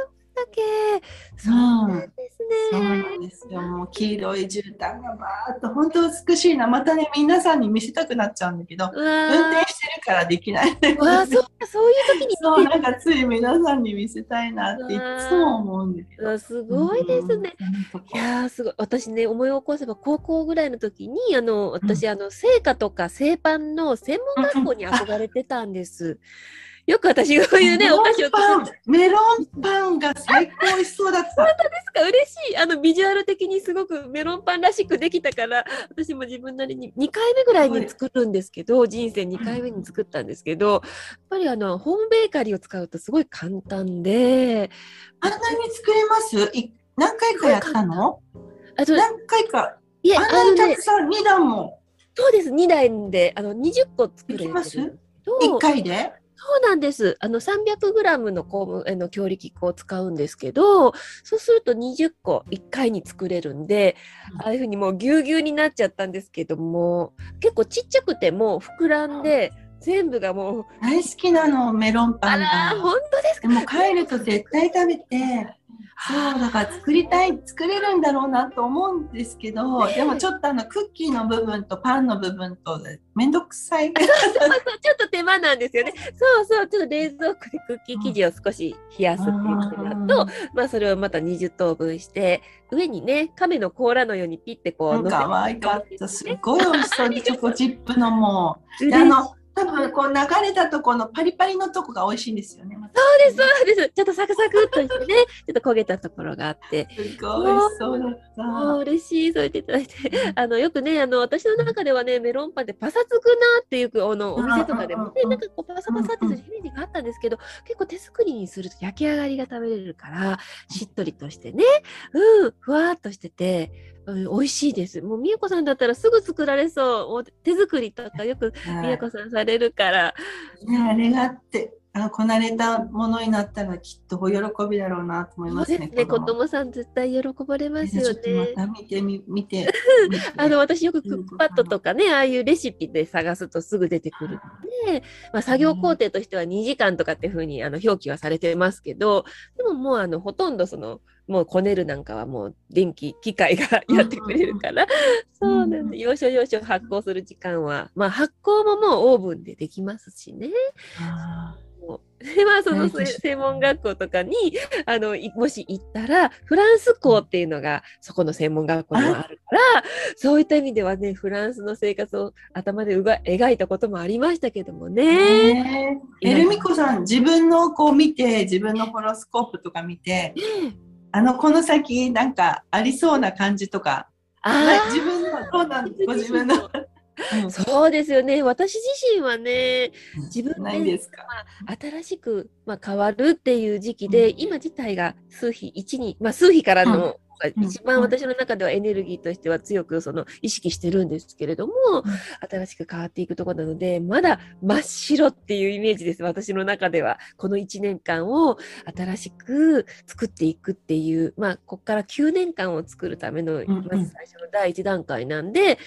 Speaker 1: け。そうなんですね。
Speaker 2: そうなんですよ。もう黄色い絨毯がバーっと本当美しいな。またね、皆さんに見せたくなっちゃうんだけど、運転してるからできない。
Speaker 1: わあ、そうか、そういう時に。
Speaker 2: そう、なんかつい皆さんに見せたいなっていつも思うんだけど。
Speaker 1: すごいですね。いやすごい。私ね、思い起こせば高校ぐらいの時に、あの、私、あの、製菓とか製パンの専門学校に憧れてたんです。よく私こういうね、お菓子を
Speaker 2: メロンパンが最高美味しそうだった。
Speaker 1: 本当ですか？嬉しい。あの、ビジュアル的にすごくメロンパンらしくできたから、私も自分なりに2回目ぐらいに作るんですけど、人生2回目に作ったんですけど、やっぱりあの、ホームベーカリーを使うとすごい簡単で。
Speaker 2: あんなに作れます？何回かやったの？あと何回か？いや、あんなにたくさん、2段も。
Speaker 1: そうです、2段で、あの、20個作れ
Speaker 2: る。ます ?1 回で？
Speaker 1: そうなんです。あの 300g のこうの強力粉を使うんですけど、そうすると20個1回に作れるんで、ああいうふうにもうぎゅうぎゅうになっちゃったんですけども、結構ちっちゃくても膨らんで、全部がもう。
Speaker 2: 大好きなの、メロンパンが。
Speaker 1: 本当ですか？
Speaker 2: でも帰ると絶対食べて、そうだから作りたい作れるんだろうなと思うんですけど、でもちょっとあのクッキーの部分とパンの部分と面倒くさい。
Speaker 1: そうそうちょっと手間なんですよね。そうそうちょっと冷蔵庫でクッキー生地を少し冷やすっていうことだとまあそれをまた20等分して上にね亀の甲羅のようにピッてこう
Speaker 2: かわいかったすごい美味しそうにチョコチップのもうあの多分こう流れたとこのパリパリのとこが美味しいんですよね。
Speaker 1: そうですそうです。ちょっとサクサクっとしてね、ちょっと焦げたところがあって。
Speaker 2: すごい美味しそうだった。
Speaker 1: 嬉しいそう言っていただいて、あのよくねあの私の中ではねメロンパンでパサつくなっていうあのお店とかでもねなんかこうパサパサってするイメージがあったんですけど、結構手作りにすると焼き上がりが食べれるからしっとりとしてね、うんふわっとしてて。うん、美味しいです。もう、みやこさんだったらすぐ作られそう。手作りとかよくみやこさんされるから。
Speaker 2: ね、あれがあって、あこなれたものになったらきっとお喜びだろうなと思いますね。すね。
Speaker 1: 子供さん絶対喜ばれますよね。
Speaker 2: また見てみ見て。
Speaker 1: あの私よくクックパッドとかね、ああいうレシピで探すとすぐ出てくるので、まあ、作業工程としては2時間とかっていうふうにあの表記はされてますけど、でももうあのほとんどそのもうこねるなんかはもう電気機械がやってくれるから、そうなんで要所要所発酵する時間はまあ発酵ももうオーブンでできますしね。でまあその専門学校とかにあのもし行ったらフランス校っていうのがそこの専門学校にはあるからそういった意味ではねフランスの生活を頭でうが描いたこともありましたけどもね。
Speaker 2: え。ルミコさん自分のこう見て自分のホロスコープとか見て、あのこの先なんかありそうな感じとか自分のどうなんご自分の。
Speaker 1: そうですよね。私自身はね、自分
Speaker 2: で、
Speaker 1: まあ、新しく、まあ、変わるっていう時期で、うん、今自体が数比1に、まあ、数比からの、うん、一番私の中ではエネルギーとしては強くその意識してるんですけれども、うん、新しく変わっていくところなので、まだ真っ白っていうイメージです、私の中では。この1年間を新しく作っていくっていう、まあ、ここから9年間を作るための、まず最初の第1段階なんで、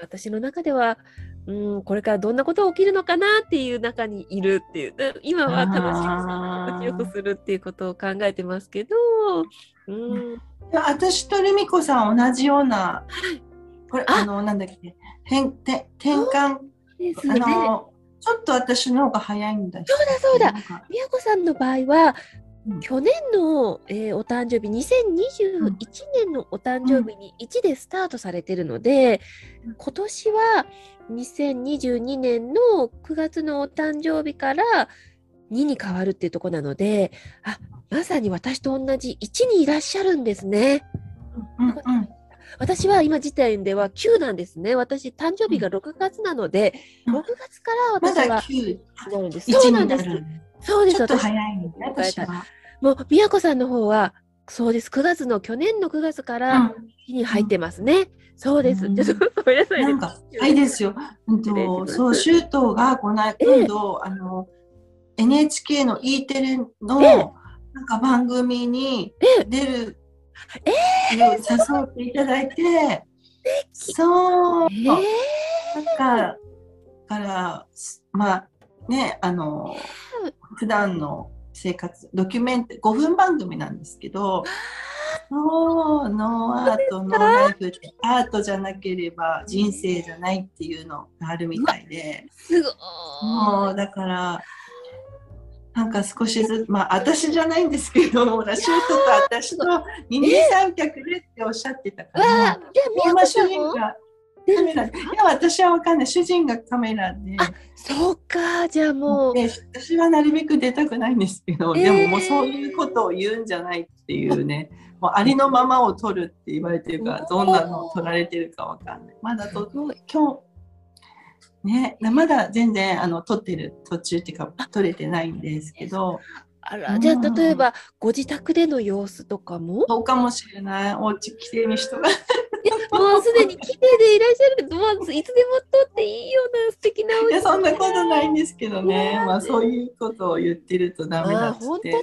Speaker 1: 私の中では、うん、これからどんなことが起きるのかなっていう中にいるっていう、今は楽しく心地よくするっていうことを考えてますけど、
Speaker 2: うん、私とルミ子さん同じような、これ、あ。の、なんだっけ、変転転換、ですね、あの、ちょっと私の方が早いんだ
Speaker 1: そうだそうだ。宮子さんの場合は、去年の、えー、お誕生日2021年のお誕生日に1でスタートされてるので、うん、今年は2022年の9月のお誕生日から2に変わるっていうとこなのであまさに私と同じ1にいらっしゃるんですね。うんうん、私は今時点では9なんですね。私、誕生日が6月なので、うん、6月から私は
Speaker 2: なるん
Speaker 1: です。そうなんです。そうです。ち
Speaker 2: ょっと早いね、私は。
Speaker 1: もう、宮子さんの方は、そうです。9月の、去年の9月から日に入ってますね。うん、そうです。うん、ちょっとごめんなさい、
Speaker 2: なんか、はいですよ。うんと、そう、周東がこの今度、え。ー、あの、NHK の E テレの、なんか番組に出る、えー、誘っていただいて、そう、えー、なんか、から、まあ、ね、あの、普段の生活ドキュメント5分番組なんですけどノーノーアートノーライフってアートじゃなければ人生じゃないっていうのがあるみたいで、
Speaker 1: すごい。
Speaker 2: もうだからなんか少しずつまあ私じゃないんですけどほらシュー。トと私と二人三脚でっておっしゃってたか
Speaker 1: わ
Speaker 2: ら
Speaker 1: あ、じゃあ、みやこ
Speaker 2: 主人がカメラでいや私はわかんない。主人がカメラで。
Speaker 1: そうか、じゃあもう、
Speaker 2: で私はなるべく出たくないんですけど、
Speaker 1: えー。
Speaker 2: でももうそういうことを言うんじゃないっていうね、もうありのままを撮るって言われてるから、どんなのを撮られてるかわかんない。まだと。今日、ね、まだ全然あの撮ってる途中っていうか、撮れてないんですけど、
Speaker 1: あら、じゃあ、例えば、ご自宅での様子とかも、
Speaker 2: そうかもしれない。お家きれいに人が。
Speaker 1: もうすでに綺麗でいらっしゃる。けど、いつでも撮っていいような素敵なお家
Speaker 2: いや、そんなことないんですけど
Speaker 1: い
Speaker 2: ね。
Speaker 1: や
Speaker 2: まあそういうことを言ってるとダメだっつって、
Speaker 1: あ本当で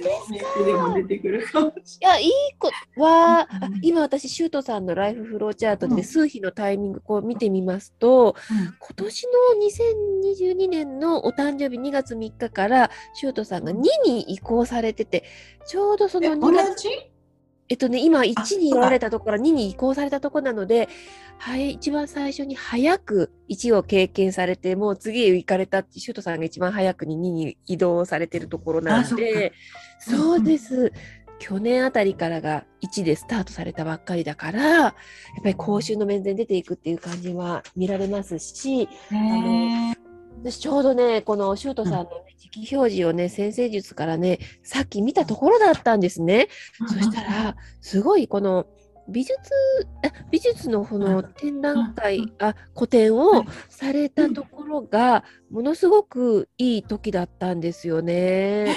Speaker 1: す
Speaker 2: でも出てくるかもし
Speaker 1: い。や、いいことは、あ
Speaker 2: うん。
Speaker 1: 今私、シュートさんのライフフローチャート
Speaker 2: うん。
Speaker 1: で数日のタイミングこう見てみますと、
Speaker 2: れない。
Speaker 1: 今年の2022年のお誕生日2月3日から、シュートさんが2に移行されてて、ちょうどその
Speaker 2: え、同
Speaker 1: 2月、
Speaker 2: じ？
Speaker 1: えっとね、今1におられたところか。ら2に移行されたところなので、はい、一番最初に早く1を経験されて、もう次へ行かれたって、シュートさんが一番早くに2に移動されてるところなので、
Speaker 2: うんうん
Speaker 1: そうです。去年あたりからが1でスタートされたばっかりだから、やっぱり公衆の面前に出ていくっていう感じは見られますし、
Speaker 2: ね
Speaker 1: 私ちょうどね、このシュートさんの、ね、時期表示をね、先生術からね、さっき見たところだったんですね。そしたら、すごいこの美術、あ美術のこの展覧会、あ、個展をされたところが、ものすごくいい時だったんですよね。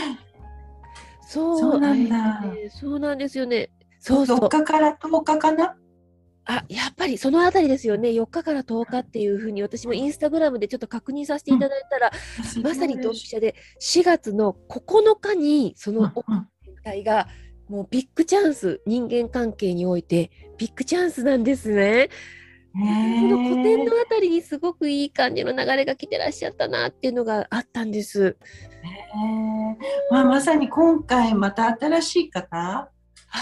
Speaker 1: そう
Speaker 2: そうなんだ
Speaker 1: そうなんですよね。そうそう
Speaker 2: 4。日から10日かな
Speaker 1: あ、やっぱりそのあたりですよね。4日から10日っていうふうに私もインスタグラムでちょっと確認させていただいたら、まさにドンピシャで4月の9日にその
Speaker 2: うんうん
Speaker 1: 全体がもうビッグチャンス、人間関係においてビッグチャンスなんですね。この古典のあたりにすごくいい感じの流れが来てらっしゃったなっていうのがあったんです。
Speaker 2: まあ、まさに今回また新しい方、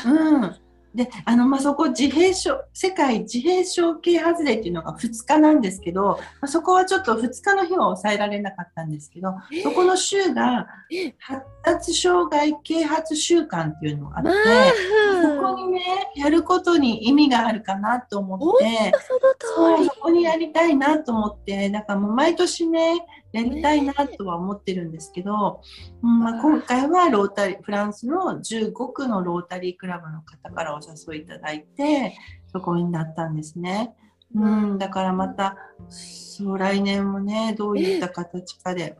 Speaker 2: うん、であの、まあ、そこ自閉症世界自閉症啓発デーっていうのが2日なんですけど、まあ、そこはちょっと2日の日は抑えられなかったんですけどそこの週が
Speaker 1: え
Speaker 2: 発達障害啓発週間っていうのがあって、
Speaker 1: まあ、
Speaker 2: そこにねやることに意味があるかなと思って。
Speaker 1: そ。
Speaker 2: こにやりたいなと思ってだからもう毎年ねやりたいなとは思ってるんですけど、うんまあ、今回はロータリーフランスの15区のロータリークラブの方からお誘いいただいてそこになったんですね。うん、だからまたそう来年もねどういった形かで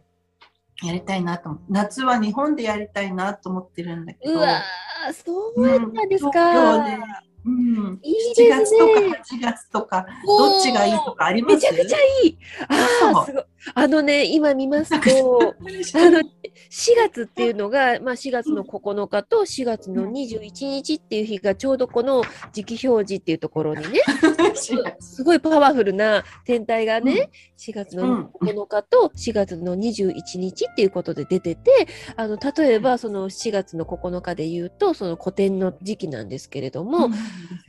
Speaker 2: やりたいなと夏は日本でやりたいなと思ってるんだけど
Speaker 1: うわー、そうやったんです
Speaker 2: 東
Speaker 1: か。
Speaker 2: 京でうん、
Speaker 1: いいですね。
Speaker 2: 7月とか8月とかどっちがいいとかあります？
Speaker 1: めちゃくちゃいい。あすごい。あのね、今見ますと、あの、4月っていうのが、まあ、4月の9日と4月の21日っていう日がちょうどこの時期表示っていうところにね、すごいパワフルな天体がね、4月の9日と4月の21日っていうことで出てて、あの例えばその4月の9日で言うと、その古典の時期なんですけれども、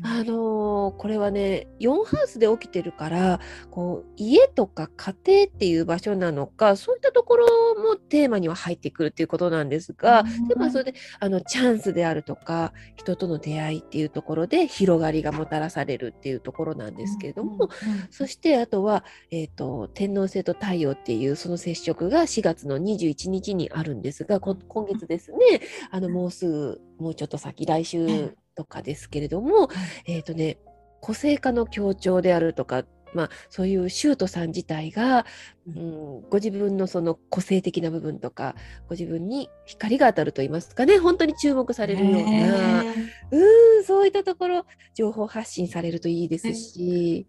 Speaker 1: あのーこれはね4ハウスで起きてるからこう家とか家庭っていう場所なのかそういったところもテーマには入ってくるっていうことなんですが、
Speaker 2: うん。
Speaker 1: でまあそれであのチャンスであるとか人との出会いっていうところで広がりがもたらされるっていうところなんですけれども、そしてあとは、えー、と天王星と太陽っていうその接触が4月の21日にあるんですがこ今月ですねあのもうすぐもうちょっと先来週とかですけれども、えっ、とね個性化の強調であるとかまあ、そういうシュートさん自体が、うん、ご自分のその個性的な部分とかご自分に光が当たると言いますかね本当に注目されるような、うん、そういったところ情報発信されるといいですし、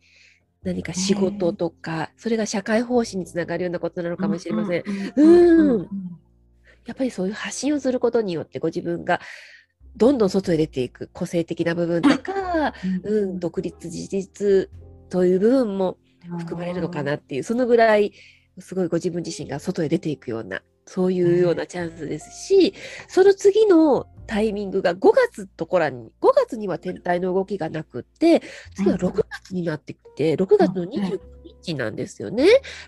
Speaker 1: 何か仕事とか、それが社会奉仕につながるようなことなのかもしれません。うんやっぱりそういう発信をすることによってご自分がどんどん外へ出ていく個性的な部分とか、うん、独立自立という部分も含まれるのかなっていうそのぐらいすごいご自分自身が外へ出ていくようなそういうようなチャンスですし、その次のタイミングが5月とこらに、5月には天体の動きがなくって、次は6月になってきて、6月の29日なんですよね。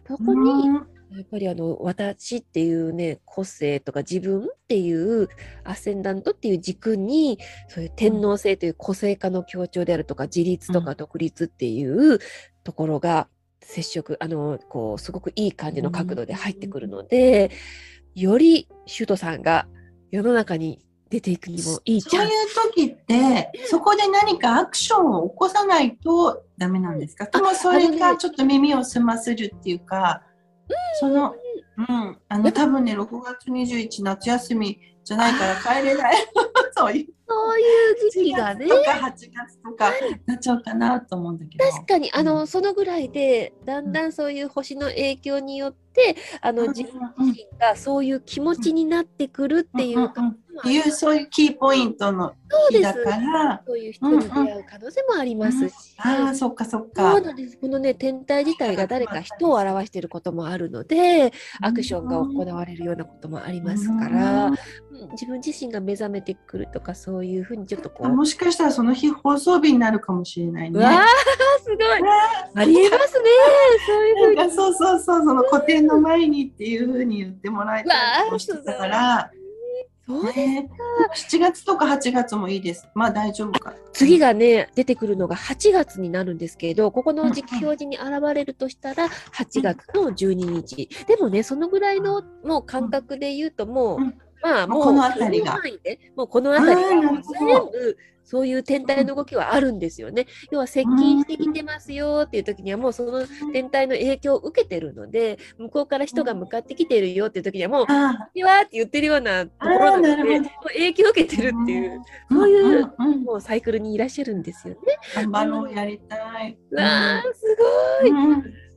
Speaker 1: そこに、やっぱりあの私っていうね個性とか自分っていうアセンダントっていう軸にそういう天皇制という個性化の強調であるとか自立とか独立っていうところが接触あのこうすごくいい感じの角度で入ってくるので、よりシュートさんが世の中に出ていくにもいい。
Speaker 2: そういう時って、そこで何かアクションを起こさないとダメなんですか、でもそれがちょっと耳を澄ませるっていうか、その、うん、あの多分ね、6月21夏休みじゃないから帰れない。そういう。
Speaker 1: そういう時期がね。と
Speaker 2: か8月とかなっちゃうかなと思うんだけど。
Speaker 1: 確かに、あの、うん、そのぐらいで、だんだんそういう星の影響によって、あの、自分自身がそういう気持ちになってくるっていうか、
Speaker 2: いうそういうキーポイントの日だから。
Speaker 1: そういう人に出会う可能性もありますし、
Speaker 2: うんうん、ああそっかそっか。
Speaker 1: そうなんです。このね天体自体が誰か人を表していることもあるのでアクションが行われるようなこともありますから、うん、自分自身が目覚めてくるとかそういうふうにちょっとこう。
Speaker 2: もしかしたらその日放送日になるかもしれないね。
Speaker 1: わあすごい。ありえますね。そういう
Speaker 2: ふうに。そうそうそうその古典の前にっていうふうに言ってもらえたりしてたから。
Speaker 1: そうですか、ね、
Speaker 2: 7月とか8月もいいです。まあ大丈夫か。
Speaker 1: 次がね、出てくるのが8月になるんですけど、ここの時期表示に現れるとしたら8月の12日。でもね、そのぐらいのもう感覚で言うともう、まあもうこの辺りが。もうこの辺りが全部そういう天体の動きはあるんですよね。要は接近してきてますよっていう時にはもうその天体の影響を受けてるので、向こうから人が向かってきてるよっていう時にはもう、こんにって言ってるようなところなので、影響を受けてるっていう、そういうもうサイクルにいらっしゃるんですよね。
Speaker 2: 頑張ろうやりたい。
Speaker 1: わあ、すごい。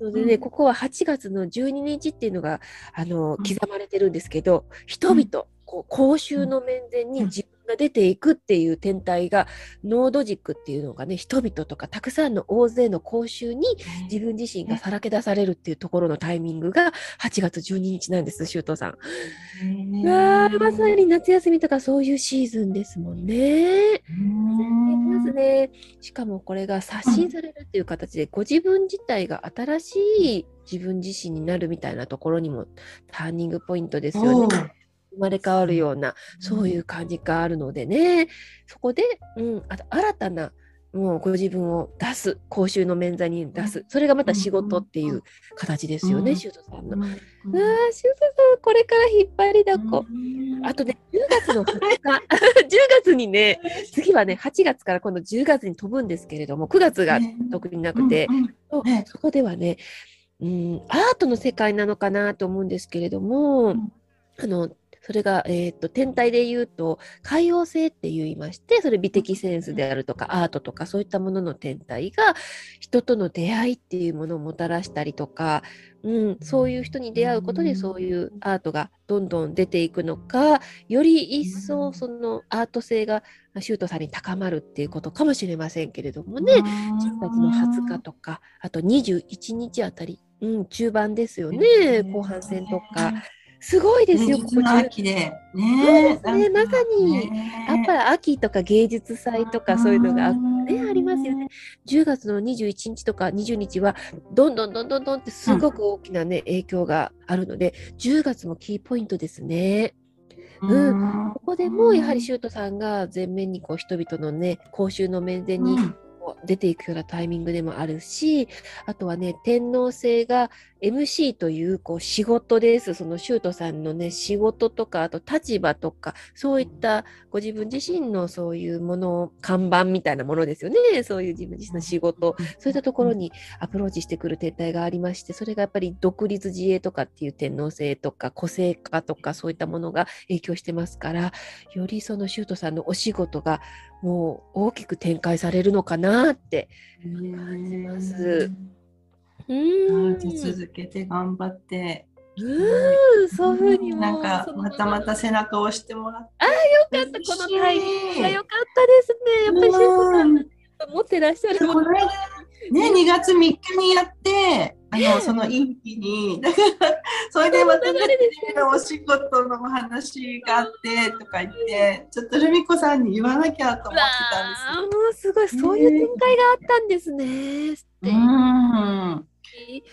Speaker 1: のでね、ここは8月の12日っていうのがあの刻まれてるんですけど、人々、こう公衆の面前に自分が出ていくっていう天体が、ノード軸っていうのがね、人々とかたくさんの大勢の公衆に自分自身がさらけ出されるっていうところのタイミングが8月12日なんです、周東さん。うわまさに夏休みとかそういうシーズンですもんね。ますね。しかもこれが刷新されるっていう形で、ご自分自体が新しい自分自身になるみたいなところにもターニングポイントですよね。生まれ変わるような、そういう感じがあるのでね、そこで、うん、あ新たな、もうご自分を出す、公衆の面座に出す、それがまた仕事っていう形ですよね、シュートさんの。うわシュートさん、これから引っ張りだこ。あとね、10月の2日、10月にね、次はね、8月から今度10月に飛ぶんですけれども、9月が特になくて、そこではね、うん、アートの世界なのかなと思うんですけれども、あのそれが、えーと、天体で言うと海洋性って言いましてそれ美的センスであるとかアートとかそういったものの天体が人との出会いっていうものをもたらしたりとか、うん、そういう人に出会うことでそういうアートがどんどん出ていくのかより一層そのアート性がシュートさんに高まるっていうことかもしれませんけれどもね。1月の20日とかあと21日あたり、うん、中盤ですよね。後半戦とか。すごいですよ、こ
Speaker 2: こ秋で。ね
Speaker 1: ね、まさに、やっぱり秋とか芸術祭とかそういうのが、ね、ありますよね。10月の21日とか20日は、どんどんどんどんどんってすごく大きなね、影響があるので、10月もキーポイントですね。うん、ここでもやはりシュートさんが前面にこう人々のね公衆の面前に出ていくようなタイミングでもあるし、あとはね、天皇制が MC というこう仕事です。そのシュートさんのね、仕事とか、あと立場とか、そういったご自分自身のそういうもの、看板みたいなものですよね。そういう自分自身の仕事、そういったところにアプローチしてくる天体がありまして、それがやっぱり独立自衛とかっていう天皇制とか、個性化とか、そういったものが影響してますから、よりそのシュートさんのお仕事がもう大きく展開されるのかなって感じます。
Speaker 2: うん続けて頑張って。
Speaker 1: うん、そういうふうに
Speaker 2: なんかまたまた背中を押してもらって。
Speaker 1: ああ、よかった、このタイミングがよかったですね。やっぱりシェフさん持ってらっしゃる
Speaker 2: もの。ね、2月3日にやって、あのその一気に、だからそれでまたね、お仕事の話があってとか言って、ちょっとルミ子さんに言わなきゃと思ってたんです
Speaker 1: あもうすごい、そういう展開があったんですね。
Speaker 2: うん。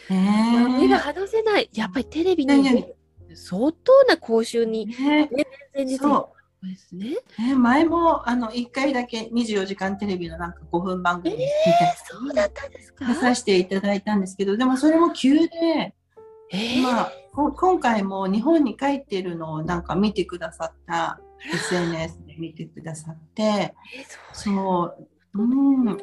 Speaker 1: えー、目が離せない。やっぱりテレビに相当な講習に、ね、
Speaker 2: 全然そうですね。え前もあの1回だけ24時間テレビのなんか5分番組みたいな、
Speaker 1: えー、そうだったんですか？
Speaker 2: 出させていただいたんですけどでもそれも急で、えー、まあ、今回も日本に帰っているのをなんか見てくださった SNS で見てくださって、えー、そううん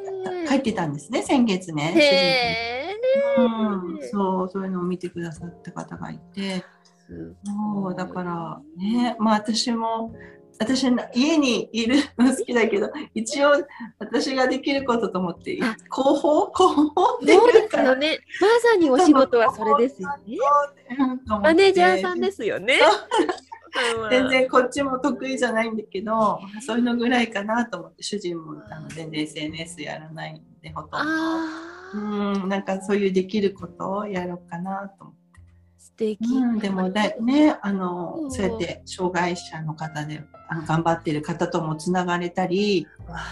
Speaker 2: 帰ってたんですね先月ね。うん、そうそういうのを見てくださった方がいて。そうだからねまあ私も私家にいるの好きだけど一応私ができることと思って広報？広報
Speaker 1: ってそうですよね。まさにお仕事はそれですよね。マネージャーさんですよね。
Speaker 2: 全然こっちも得意じゃないんだけどそういうのぐらいかなと思って主人もあの全然 SNS やらないんでほとんど。うんなんかそういうできることをやろうかなと思って。
Speaker 1: 敵、
Speaker 2: うん、でもだね。あの、う。ん、そうやって障害者の方であの頑張ってる方ともつながれたり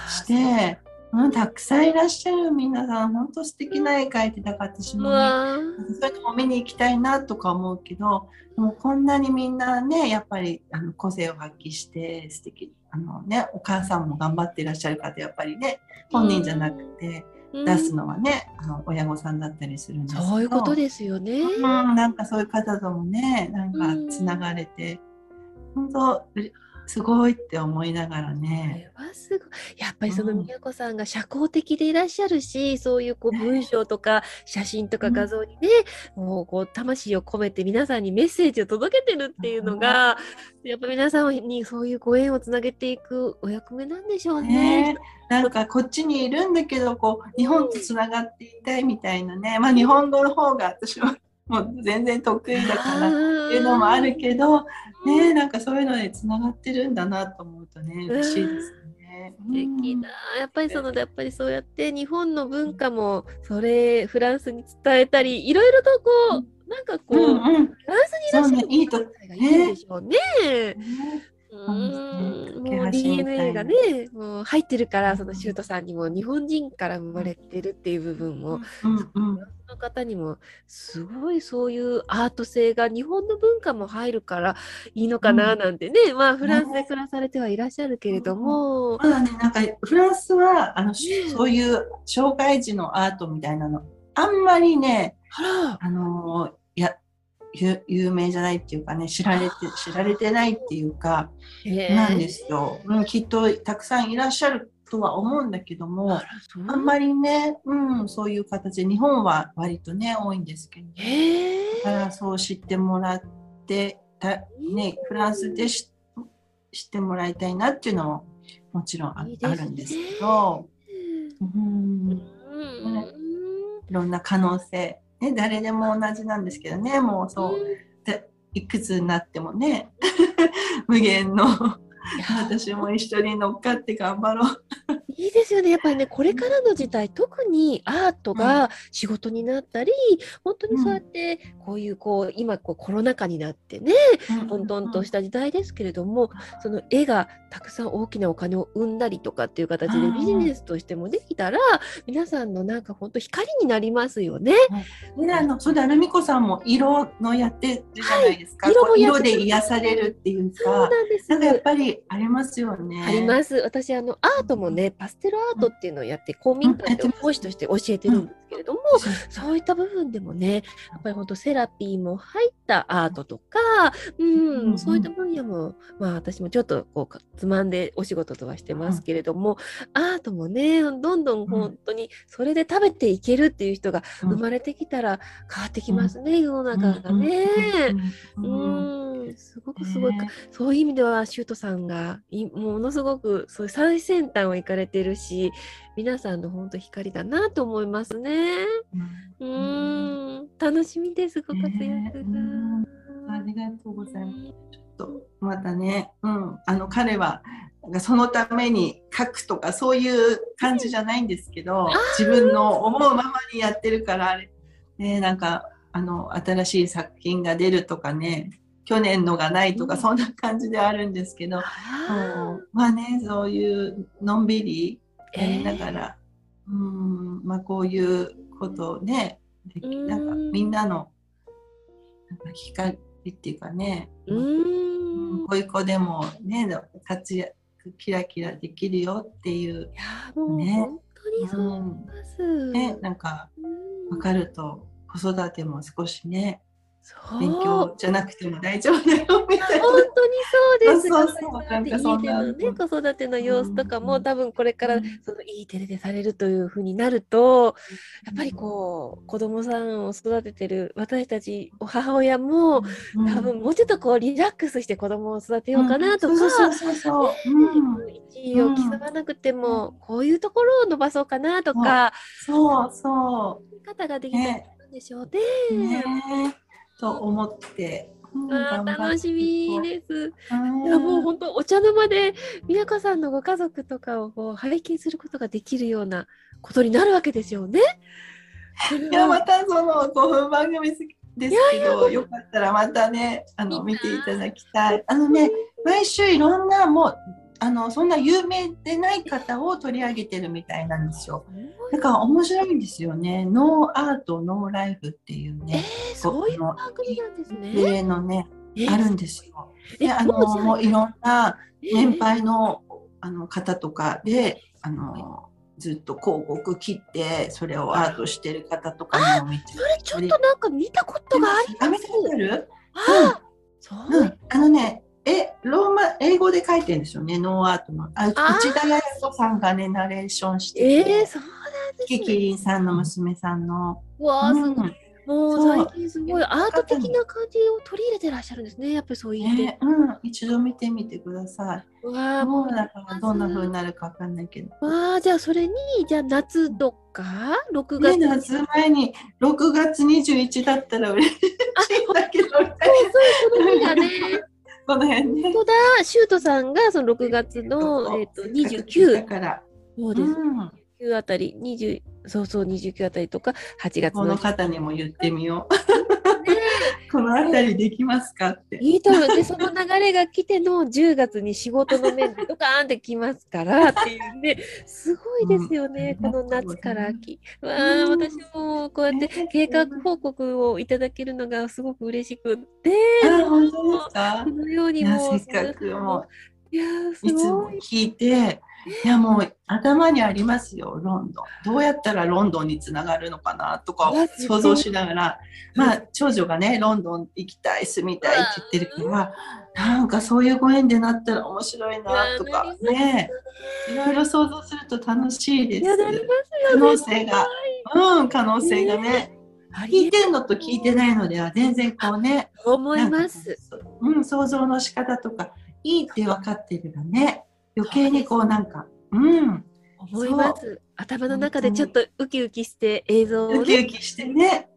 Speaker 2: して、うん、たくさんいらっしゃる皆さん本当素敵な絵描いてたから私もね。そういうのも見に行きたいなとか思うけどもうこんなにみんなねやっぱりあの個性を発揮して素敵あのねお母さんも頑張っていらっしゃる方やっぱりね本人じゃなくて。出すのはね、うん、あの親御さんだったりするんですけど。
Speaker 1: そういうことですよね、
Speaker 2: うん、なんかそういう方ともねなんかつながれて、うん、本当すごいって思いながらね。
Speaker 1: はすごい。やっぱりその宮子さんが社交的でいらっしゃるし、うん、そういうこう文章とか写真とか画像にね、うん、もうこう魂を込めて皆さんにメッセージを届けてるっていうのが、うん、やっぱ皆さんにそういうご縁をつなげていくお役目なんでしょうね。ね。
Speaker 2: なんかこっちにいるんだけどこう日本とつながっていたいみたいなね、まあ日本語の方が私はもう全然得意だからっていうのもあるけど、ね、なんかそういうのでつながってるんだなと思うとね嬉しいですね。素
Speaker 1: 敵だ。やっぱりそのやっぱりそうやって日本の文化もそれフランスに伝えたりいろいろとこう、うん、なんかこう、うんうん、フランスにいらっしゃる方がいいでしょうね。ねうん、もう DNA がねもう入ってるからそのシュートさんにも日本人から生まれてるっていう部分も、うんうん、の方にもすごいそういうアート性が日本の文化も入るからいいのかななんてね、うん、まあフランスで暮らされてはいらっしゃるけれども、
Speaker 2: うん、まだねなんかフランスはあの、ね、そういう障害児のアートみたいなのあんまりねあのや有名じゃないっていうかね知られて知られてないっていうかなんですよ、うん、きっとたくさんいらっしゃるとは思うんだけどもあんまりね、うん、そういう形で日本は割とね多いんですけど、だからそう知ってもらってた、ね、フランスで知ってもらいたいなっていうのももちろんあるんですけど。うん、ね、いろんな可能性ね、誰でも同じなんですけどねもうそうでいくつになってもね 無限の私も一緒に乗っかって頑張ろう。
Speaker 1: いいですよね。やっぱりね、これからの時代、特にアートが仕事になったり、うん、本当にそうやって、こういう、こう、今、こう、コロナ禍になってね、どんどんとした時代ですけれども、その絵がたくさん大きなお金を生んだりとかっていう形でビジネスとしてもできたら、皆さんのなんか本当光になりますよね。
Speaker 2: ね、あの、そうだ、ルミ子さんも色のやってるじゃないですか。はい、色も色で癒されるっていうか、そうなんです。なんかやっぱりありますよね。
Speaker 1: あります。私、あの、アートもね、パステルアートっていうのをやって公民館で講師として教えてるんですけれども、そういった部分でもねやっぱり本当セラピーも入ったアートとか、うん、うん、そういった分野も、まあ、私もちょっとこうつまんでお仕事とはしてますけれども、うん、アートもねどんどん本当にそれで食べていけるっていう人が生まれてきたら変わってきますね、世の中がね。うん。すごくすごい、そういう意味ではシュートさんがものすごくそういう最先端を行かれてるし皆さんの本当光だなと思いますね。うん、ん、楽しみですご活躍が、えー、
Speaker 2: ありがとうございます。ちょっとまたね、うん、あの彼はそのために書くとかそういう感じじゃないんですけど、自分の思うままにやってるからあれ、ね、なんかあの新しい作品が出るとかね去年のがないとか、そんな感じであるんですけど、まあねそういうのんびりやりながら、えー、うん。まあこういうことをねなんかみんなのなんか光っていうかねうん。こういう子でもね活躍キラキラできるよっていう
Speaker 1: ね。う
Speaker 2: ん、ねなんか分かると子育ても少しね勉強じゃなくても大丈夫だよみたいな。
Speaker 1: 本当にそうです。そうそう。なんかそんなね子育ての様子とかも、うん、多分これからそのいいテレでされるというふうになると、やっぱりこう子供さんを育ててる私たち母親も、うん、多分もうちょっとこうリラックスして子供を育てようかなとか、一位を競わなくても、こういうところを伸ばそうかなとか、
Speaker 2: そう。そう。
Speaker 1: 方ができたんでしょうね。ね
Speaker 2: と思って。
Speaker 1: あ楽しみです。いやもう本当お茶の間で宮子さんのご家族とかをこう拝見することができるようなことになるわけですよね。
Speaker 2: いやまたその5分番組ですけどよかったらまたねあの見ていただきたい。あのね毎週いろんなもうあのそんな有名でない方を取り上げてるみたいなんですよ。だから面白いんですよね。ノーアートノーライフっていうね。
Speaker 1: えー、そういう番組なんですね。
Speaker 2: 例のね、あるんですよ。で、あのもういろんな年配の、あの方とかで、あのずっと広告切ってそれをアートしてる方とか
Speaker 1: にも見てそれちょっとなんか見たことがあります。あ、見た
Speaker 2: ことある？あ、そう、うん、あのね。え、ローマ、英語で書いてるんですよね、ノーアートの。あ、内田彩子さんがね、ナレーションして
Speaker 1: て。えー、そうなんです
Speaker 2: ね。キキリンさんの娘さんの。
Speaker 1: わあ、すごい。もう最近すごいアート的な感じを取り入れてらっしゃるんですね。やっぱりそういう、
Speaker 2: ね、うん、一度見てみてください。わあ、もうだからどんな風になるかわかんないけど。
Speaker 1: わあ、じゃあそれにじゃあ夏とか？六月、
Speaker 2: ね、夏前に六月二十一だったら嬉しいんだけど。そうそう
Speaker 1: その日がね。
Speaker 2: この辺ね。
Speaker 1: 本当だ、シュートさんがその6月の、えーと、と29。
Speaker 2: だから。
Speaker 1: そうです。うん、あたり、20、そうそう、29あたりとか、8月
Speaker 2: の。この方にも言ってみよう。この辺りできますかって。
Speaker 1: いいと思う。で、その流れが来ての10月に仕事の面でドカーンってきますからっていうね、すごいですよね、うん、この夏から秋。わあ、私もこうやって計画報告をいただけるのがすごく嬉しくって、
Speaker 2: あ本当ですか？
Speaker 1: このようにも
Speaker 2: せっかくもう、いやいつも聞いて、いやもう頭にありますよロンドン。どうやったらロンドンにつながるのかなとか想像しながら。まあ長女がねロンドン行きたい住みたいって言ってるからなんかそういうご縁でなったら面白いなとかねいろいろ想像すると楽しいです。可能性が。うん可能性がね。聞いてるのと聞いてないのでは全然こうね
Speaker 1: 思います。
Speaker 2: うん想像の仕方とかいいって分かってればね余計にこうなんか、うん。
Speaker 1: 思います。頭の中でちょっとウキウキして映像を、
Speaker 2: ね、ウキウキしてね。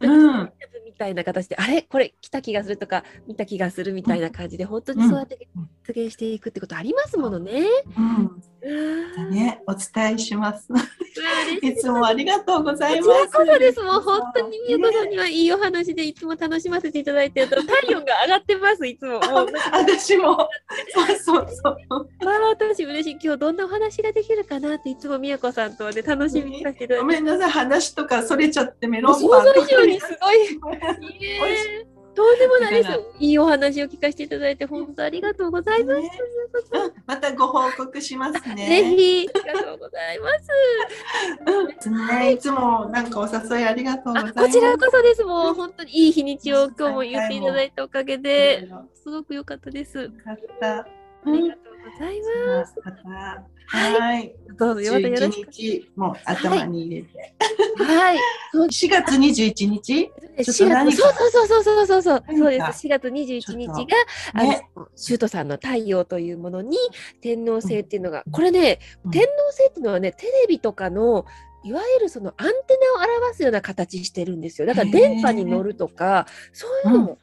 Speaker 1: で、うん、みたいな形で、あれ？これ来た気がするとか、見た気がするみたいな感じで、本当にそうやって実現していくってことありますものね。
Speaker 2: うんね、お伝えします。いつもありがとうございます。
Speaker 1: こそです。もう本当にみゆこさんにはいいお話でいつも楽しませていただいてると体温が上がってます。いつも。も
Speaker 2: 私も。そうそうそう。
Speaker 1: ああ私嬉しい。今日どんなお話ができるかなっていつもみやこさんとで楽しみにさせていただいて。
Speaker 2: ごめんなさい話とかそれちゃってメロンパン
Speaker 1: 想像以上にすごい。いいとんでもないです。いいお話を聞かせていただいて、本当ありがとうございます。ね
Speaker 2: うん、またご報告しますね。
Speaker 1: ぜひ、ありがとうございます。
Speaker 2: うん、ね、いつもなんかお誘いありがとうございます。こ
Speaker 1: ちらこそです。もう本当にいい日にちを今日も言っていただいたおかげで、すごく良かったです。よ
Speaker 2: かった。あ
Speaker 1: りがとうございます。
Speaker 2: はい。どうぞよろしく。日も頭に入れて。
Speaker 1: はい。
Speaker 2: 4月21日
Speaker 1: ？4月そうそうそうそうそうそうそうです。4月21日が、あのシュートさんの太陽というものに天皇制っていうのが、これね、天皇制っていうのはね、テレビとかのいわゆるそのアンテナを表すような形してるんですよ。だから電波に乗るとか、そういうのも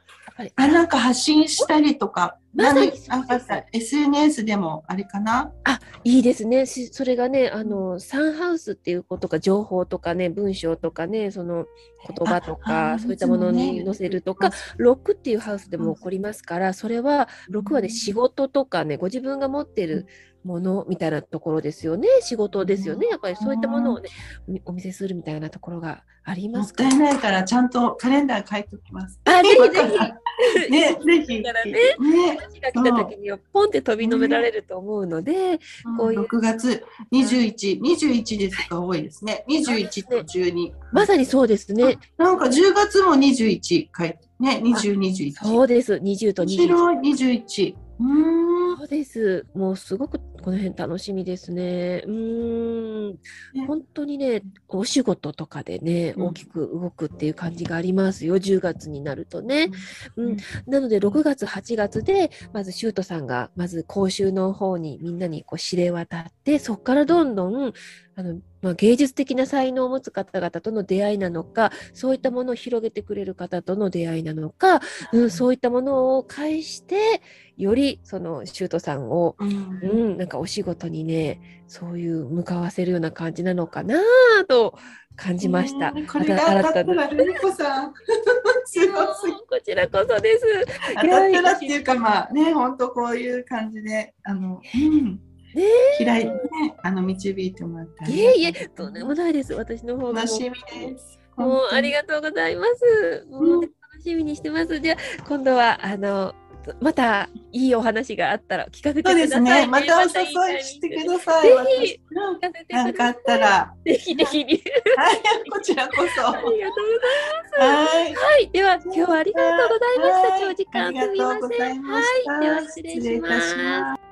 Speaker 2: あなんか発信したりとか、
Speaker 1: まさに
Speaker 2: なんか SNS でもあれかな？
Speaker 1: あいいですね。それがねあのサンハウスっていうことか情報とかね文章とかねその言葉とかそういったものに載せるとか、ロックっていうハウスでも起こりますからそれは6はね仕事とかねご自分が持ってるものみたいなところですよね。仕事ですよね。やっぱりそういったものをねお見せするみたいなところがあります
Speaker 2: かもったいないからちゃんとカレンダー書いておきます。
Speaker 1: あぜひぜ
Speaker 2: ひ。ねぜひ。
Speaker 1: からねね。私が来た時にはポンって飛びのめられると思うので、
Speaker 2: こういう。6月21、21ですが多い。ですね。21と12。
Speaker 1: まさにそうですね。
Speaker 2: なんか10月も21書い。てね、20、21。
Speaker 1: そうです、20と21。
Speaker 2: 白い。21。
Speaker 1: うんそうです。もうすごくこの辺楽しみですね。うん、ね、本当にね、お仕事とかでね、大きく動くっていう感じがありますよ、10月になるとね。うん、うん、なので、6月、8月で、まず、シュートさんが、まず講習の方にみんなにこう指令渡って、そこからどんどん、あのまあ、芸術的な才能を持つ方々との出会いなのかそういったものを広げてくれる方との出会いなのか、うん、そういったものを介してよりそのシュートさんを、うん、うん、なんかお仕事にねそういう向かわせるような感じなのかなと感じました。
Speaker 2: これが当たったら、ルコさん。すご
Speaker 1: すこちらこそです。
Speaker 2: 当たったらっていうか、まあね、本当こういう感じで、あの、うんね開いて、ね、あの導いてもらった
Speaker 1: いえいえ、とんでもないです。私の方
Speaker 2: が。楽しみです。
Speaker 1: もうありがとうございます。もう、楽しみにしてます。じゃあ今度はあのまたいいお話があったら聞かせてください、
Speaker 2: ね。そうですね。また？お誘いしてください。
Speaker 1: ぜひ、
Speaker 2: 何かあったら。
Speaker 1: ぜひぜひ。はい、
Speaker 2: こちらこそ。ありがとうござい
Speaker 1: ます。はい。はい、では今日はありがとうございました。長時間すみません。はい、では失礼します。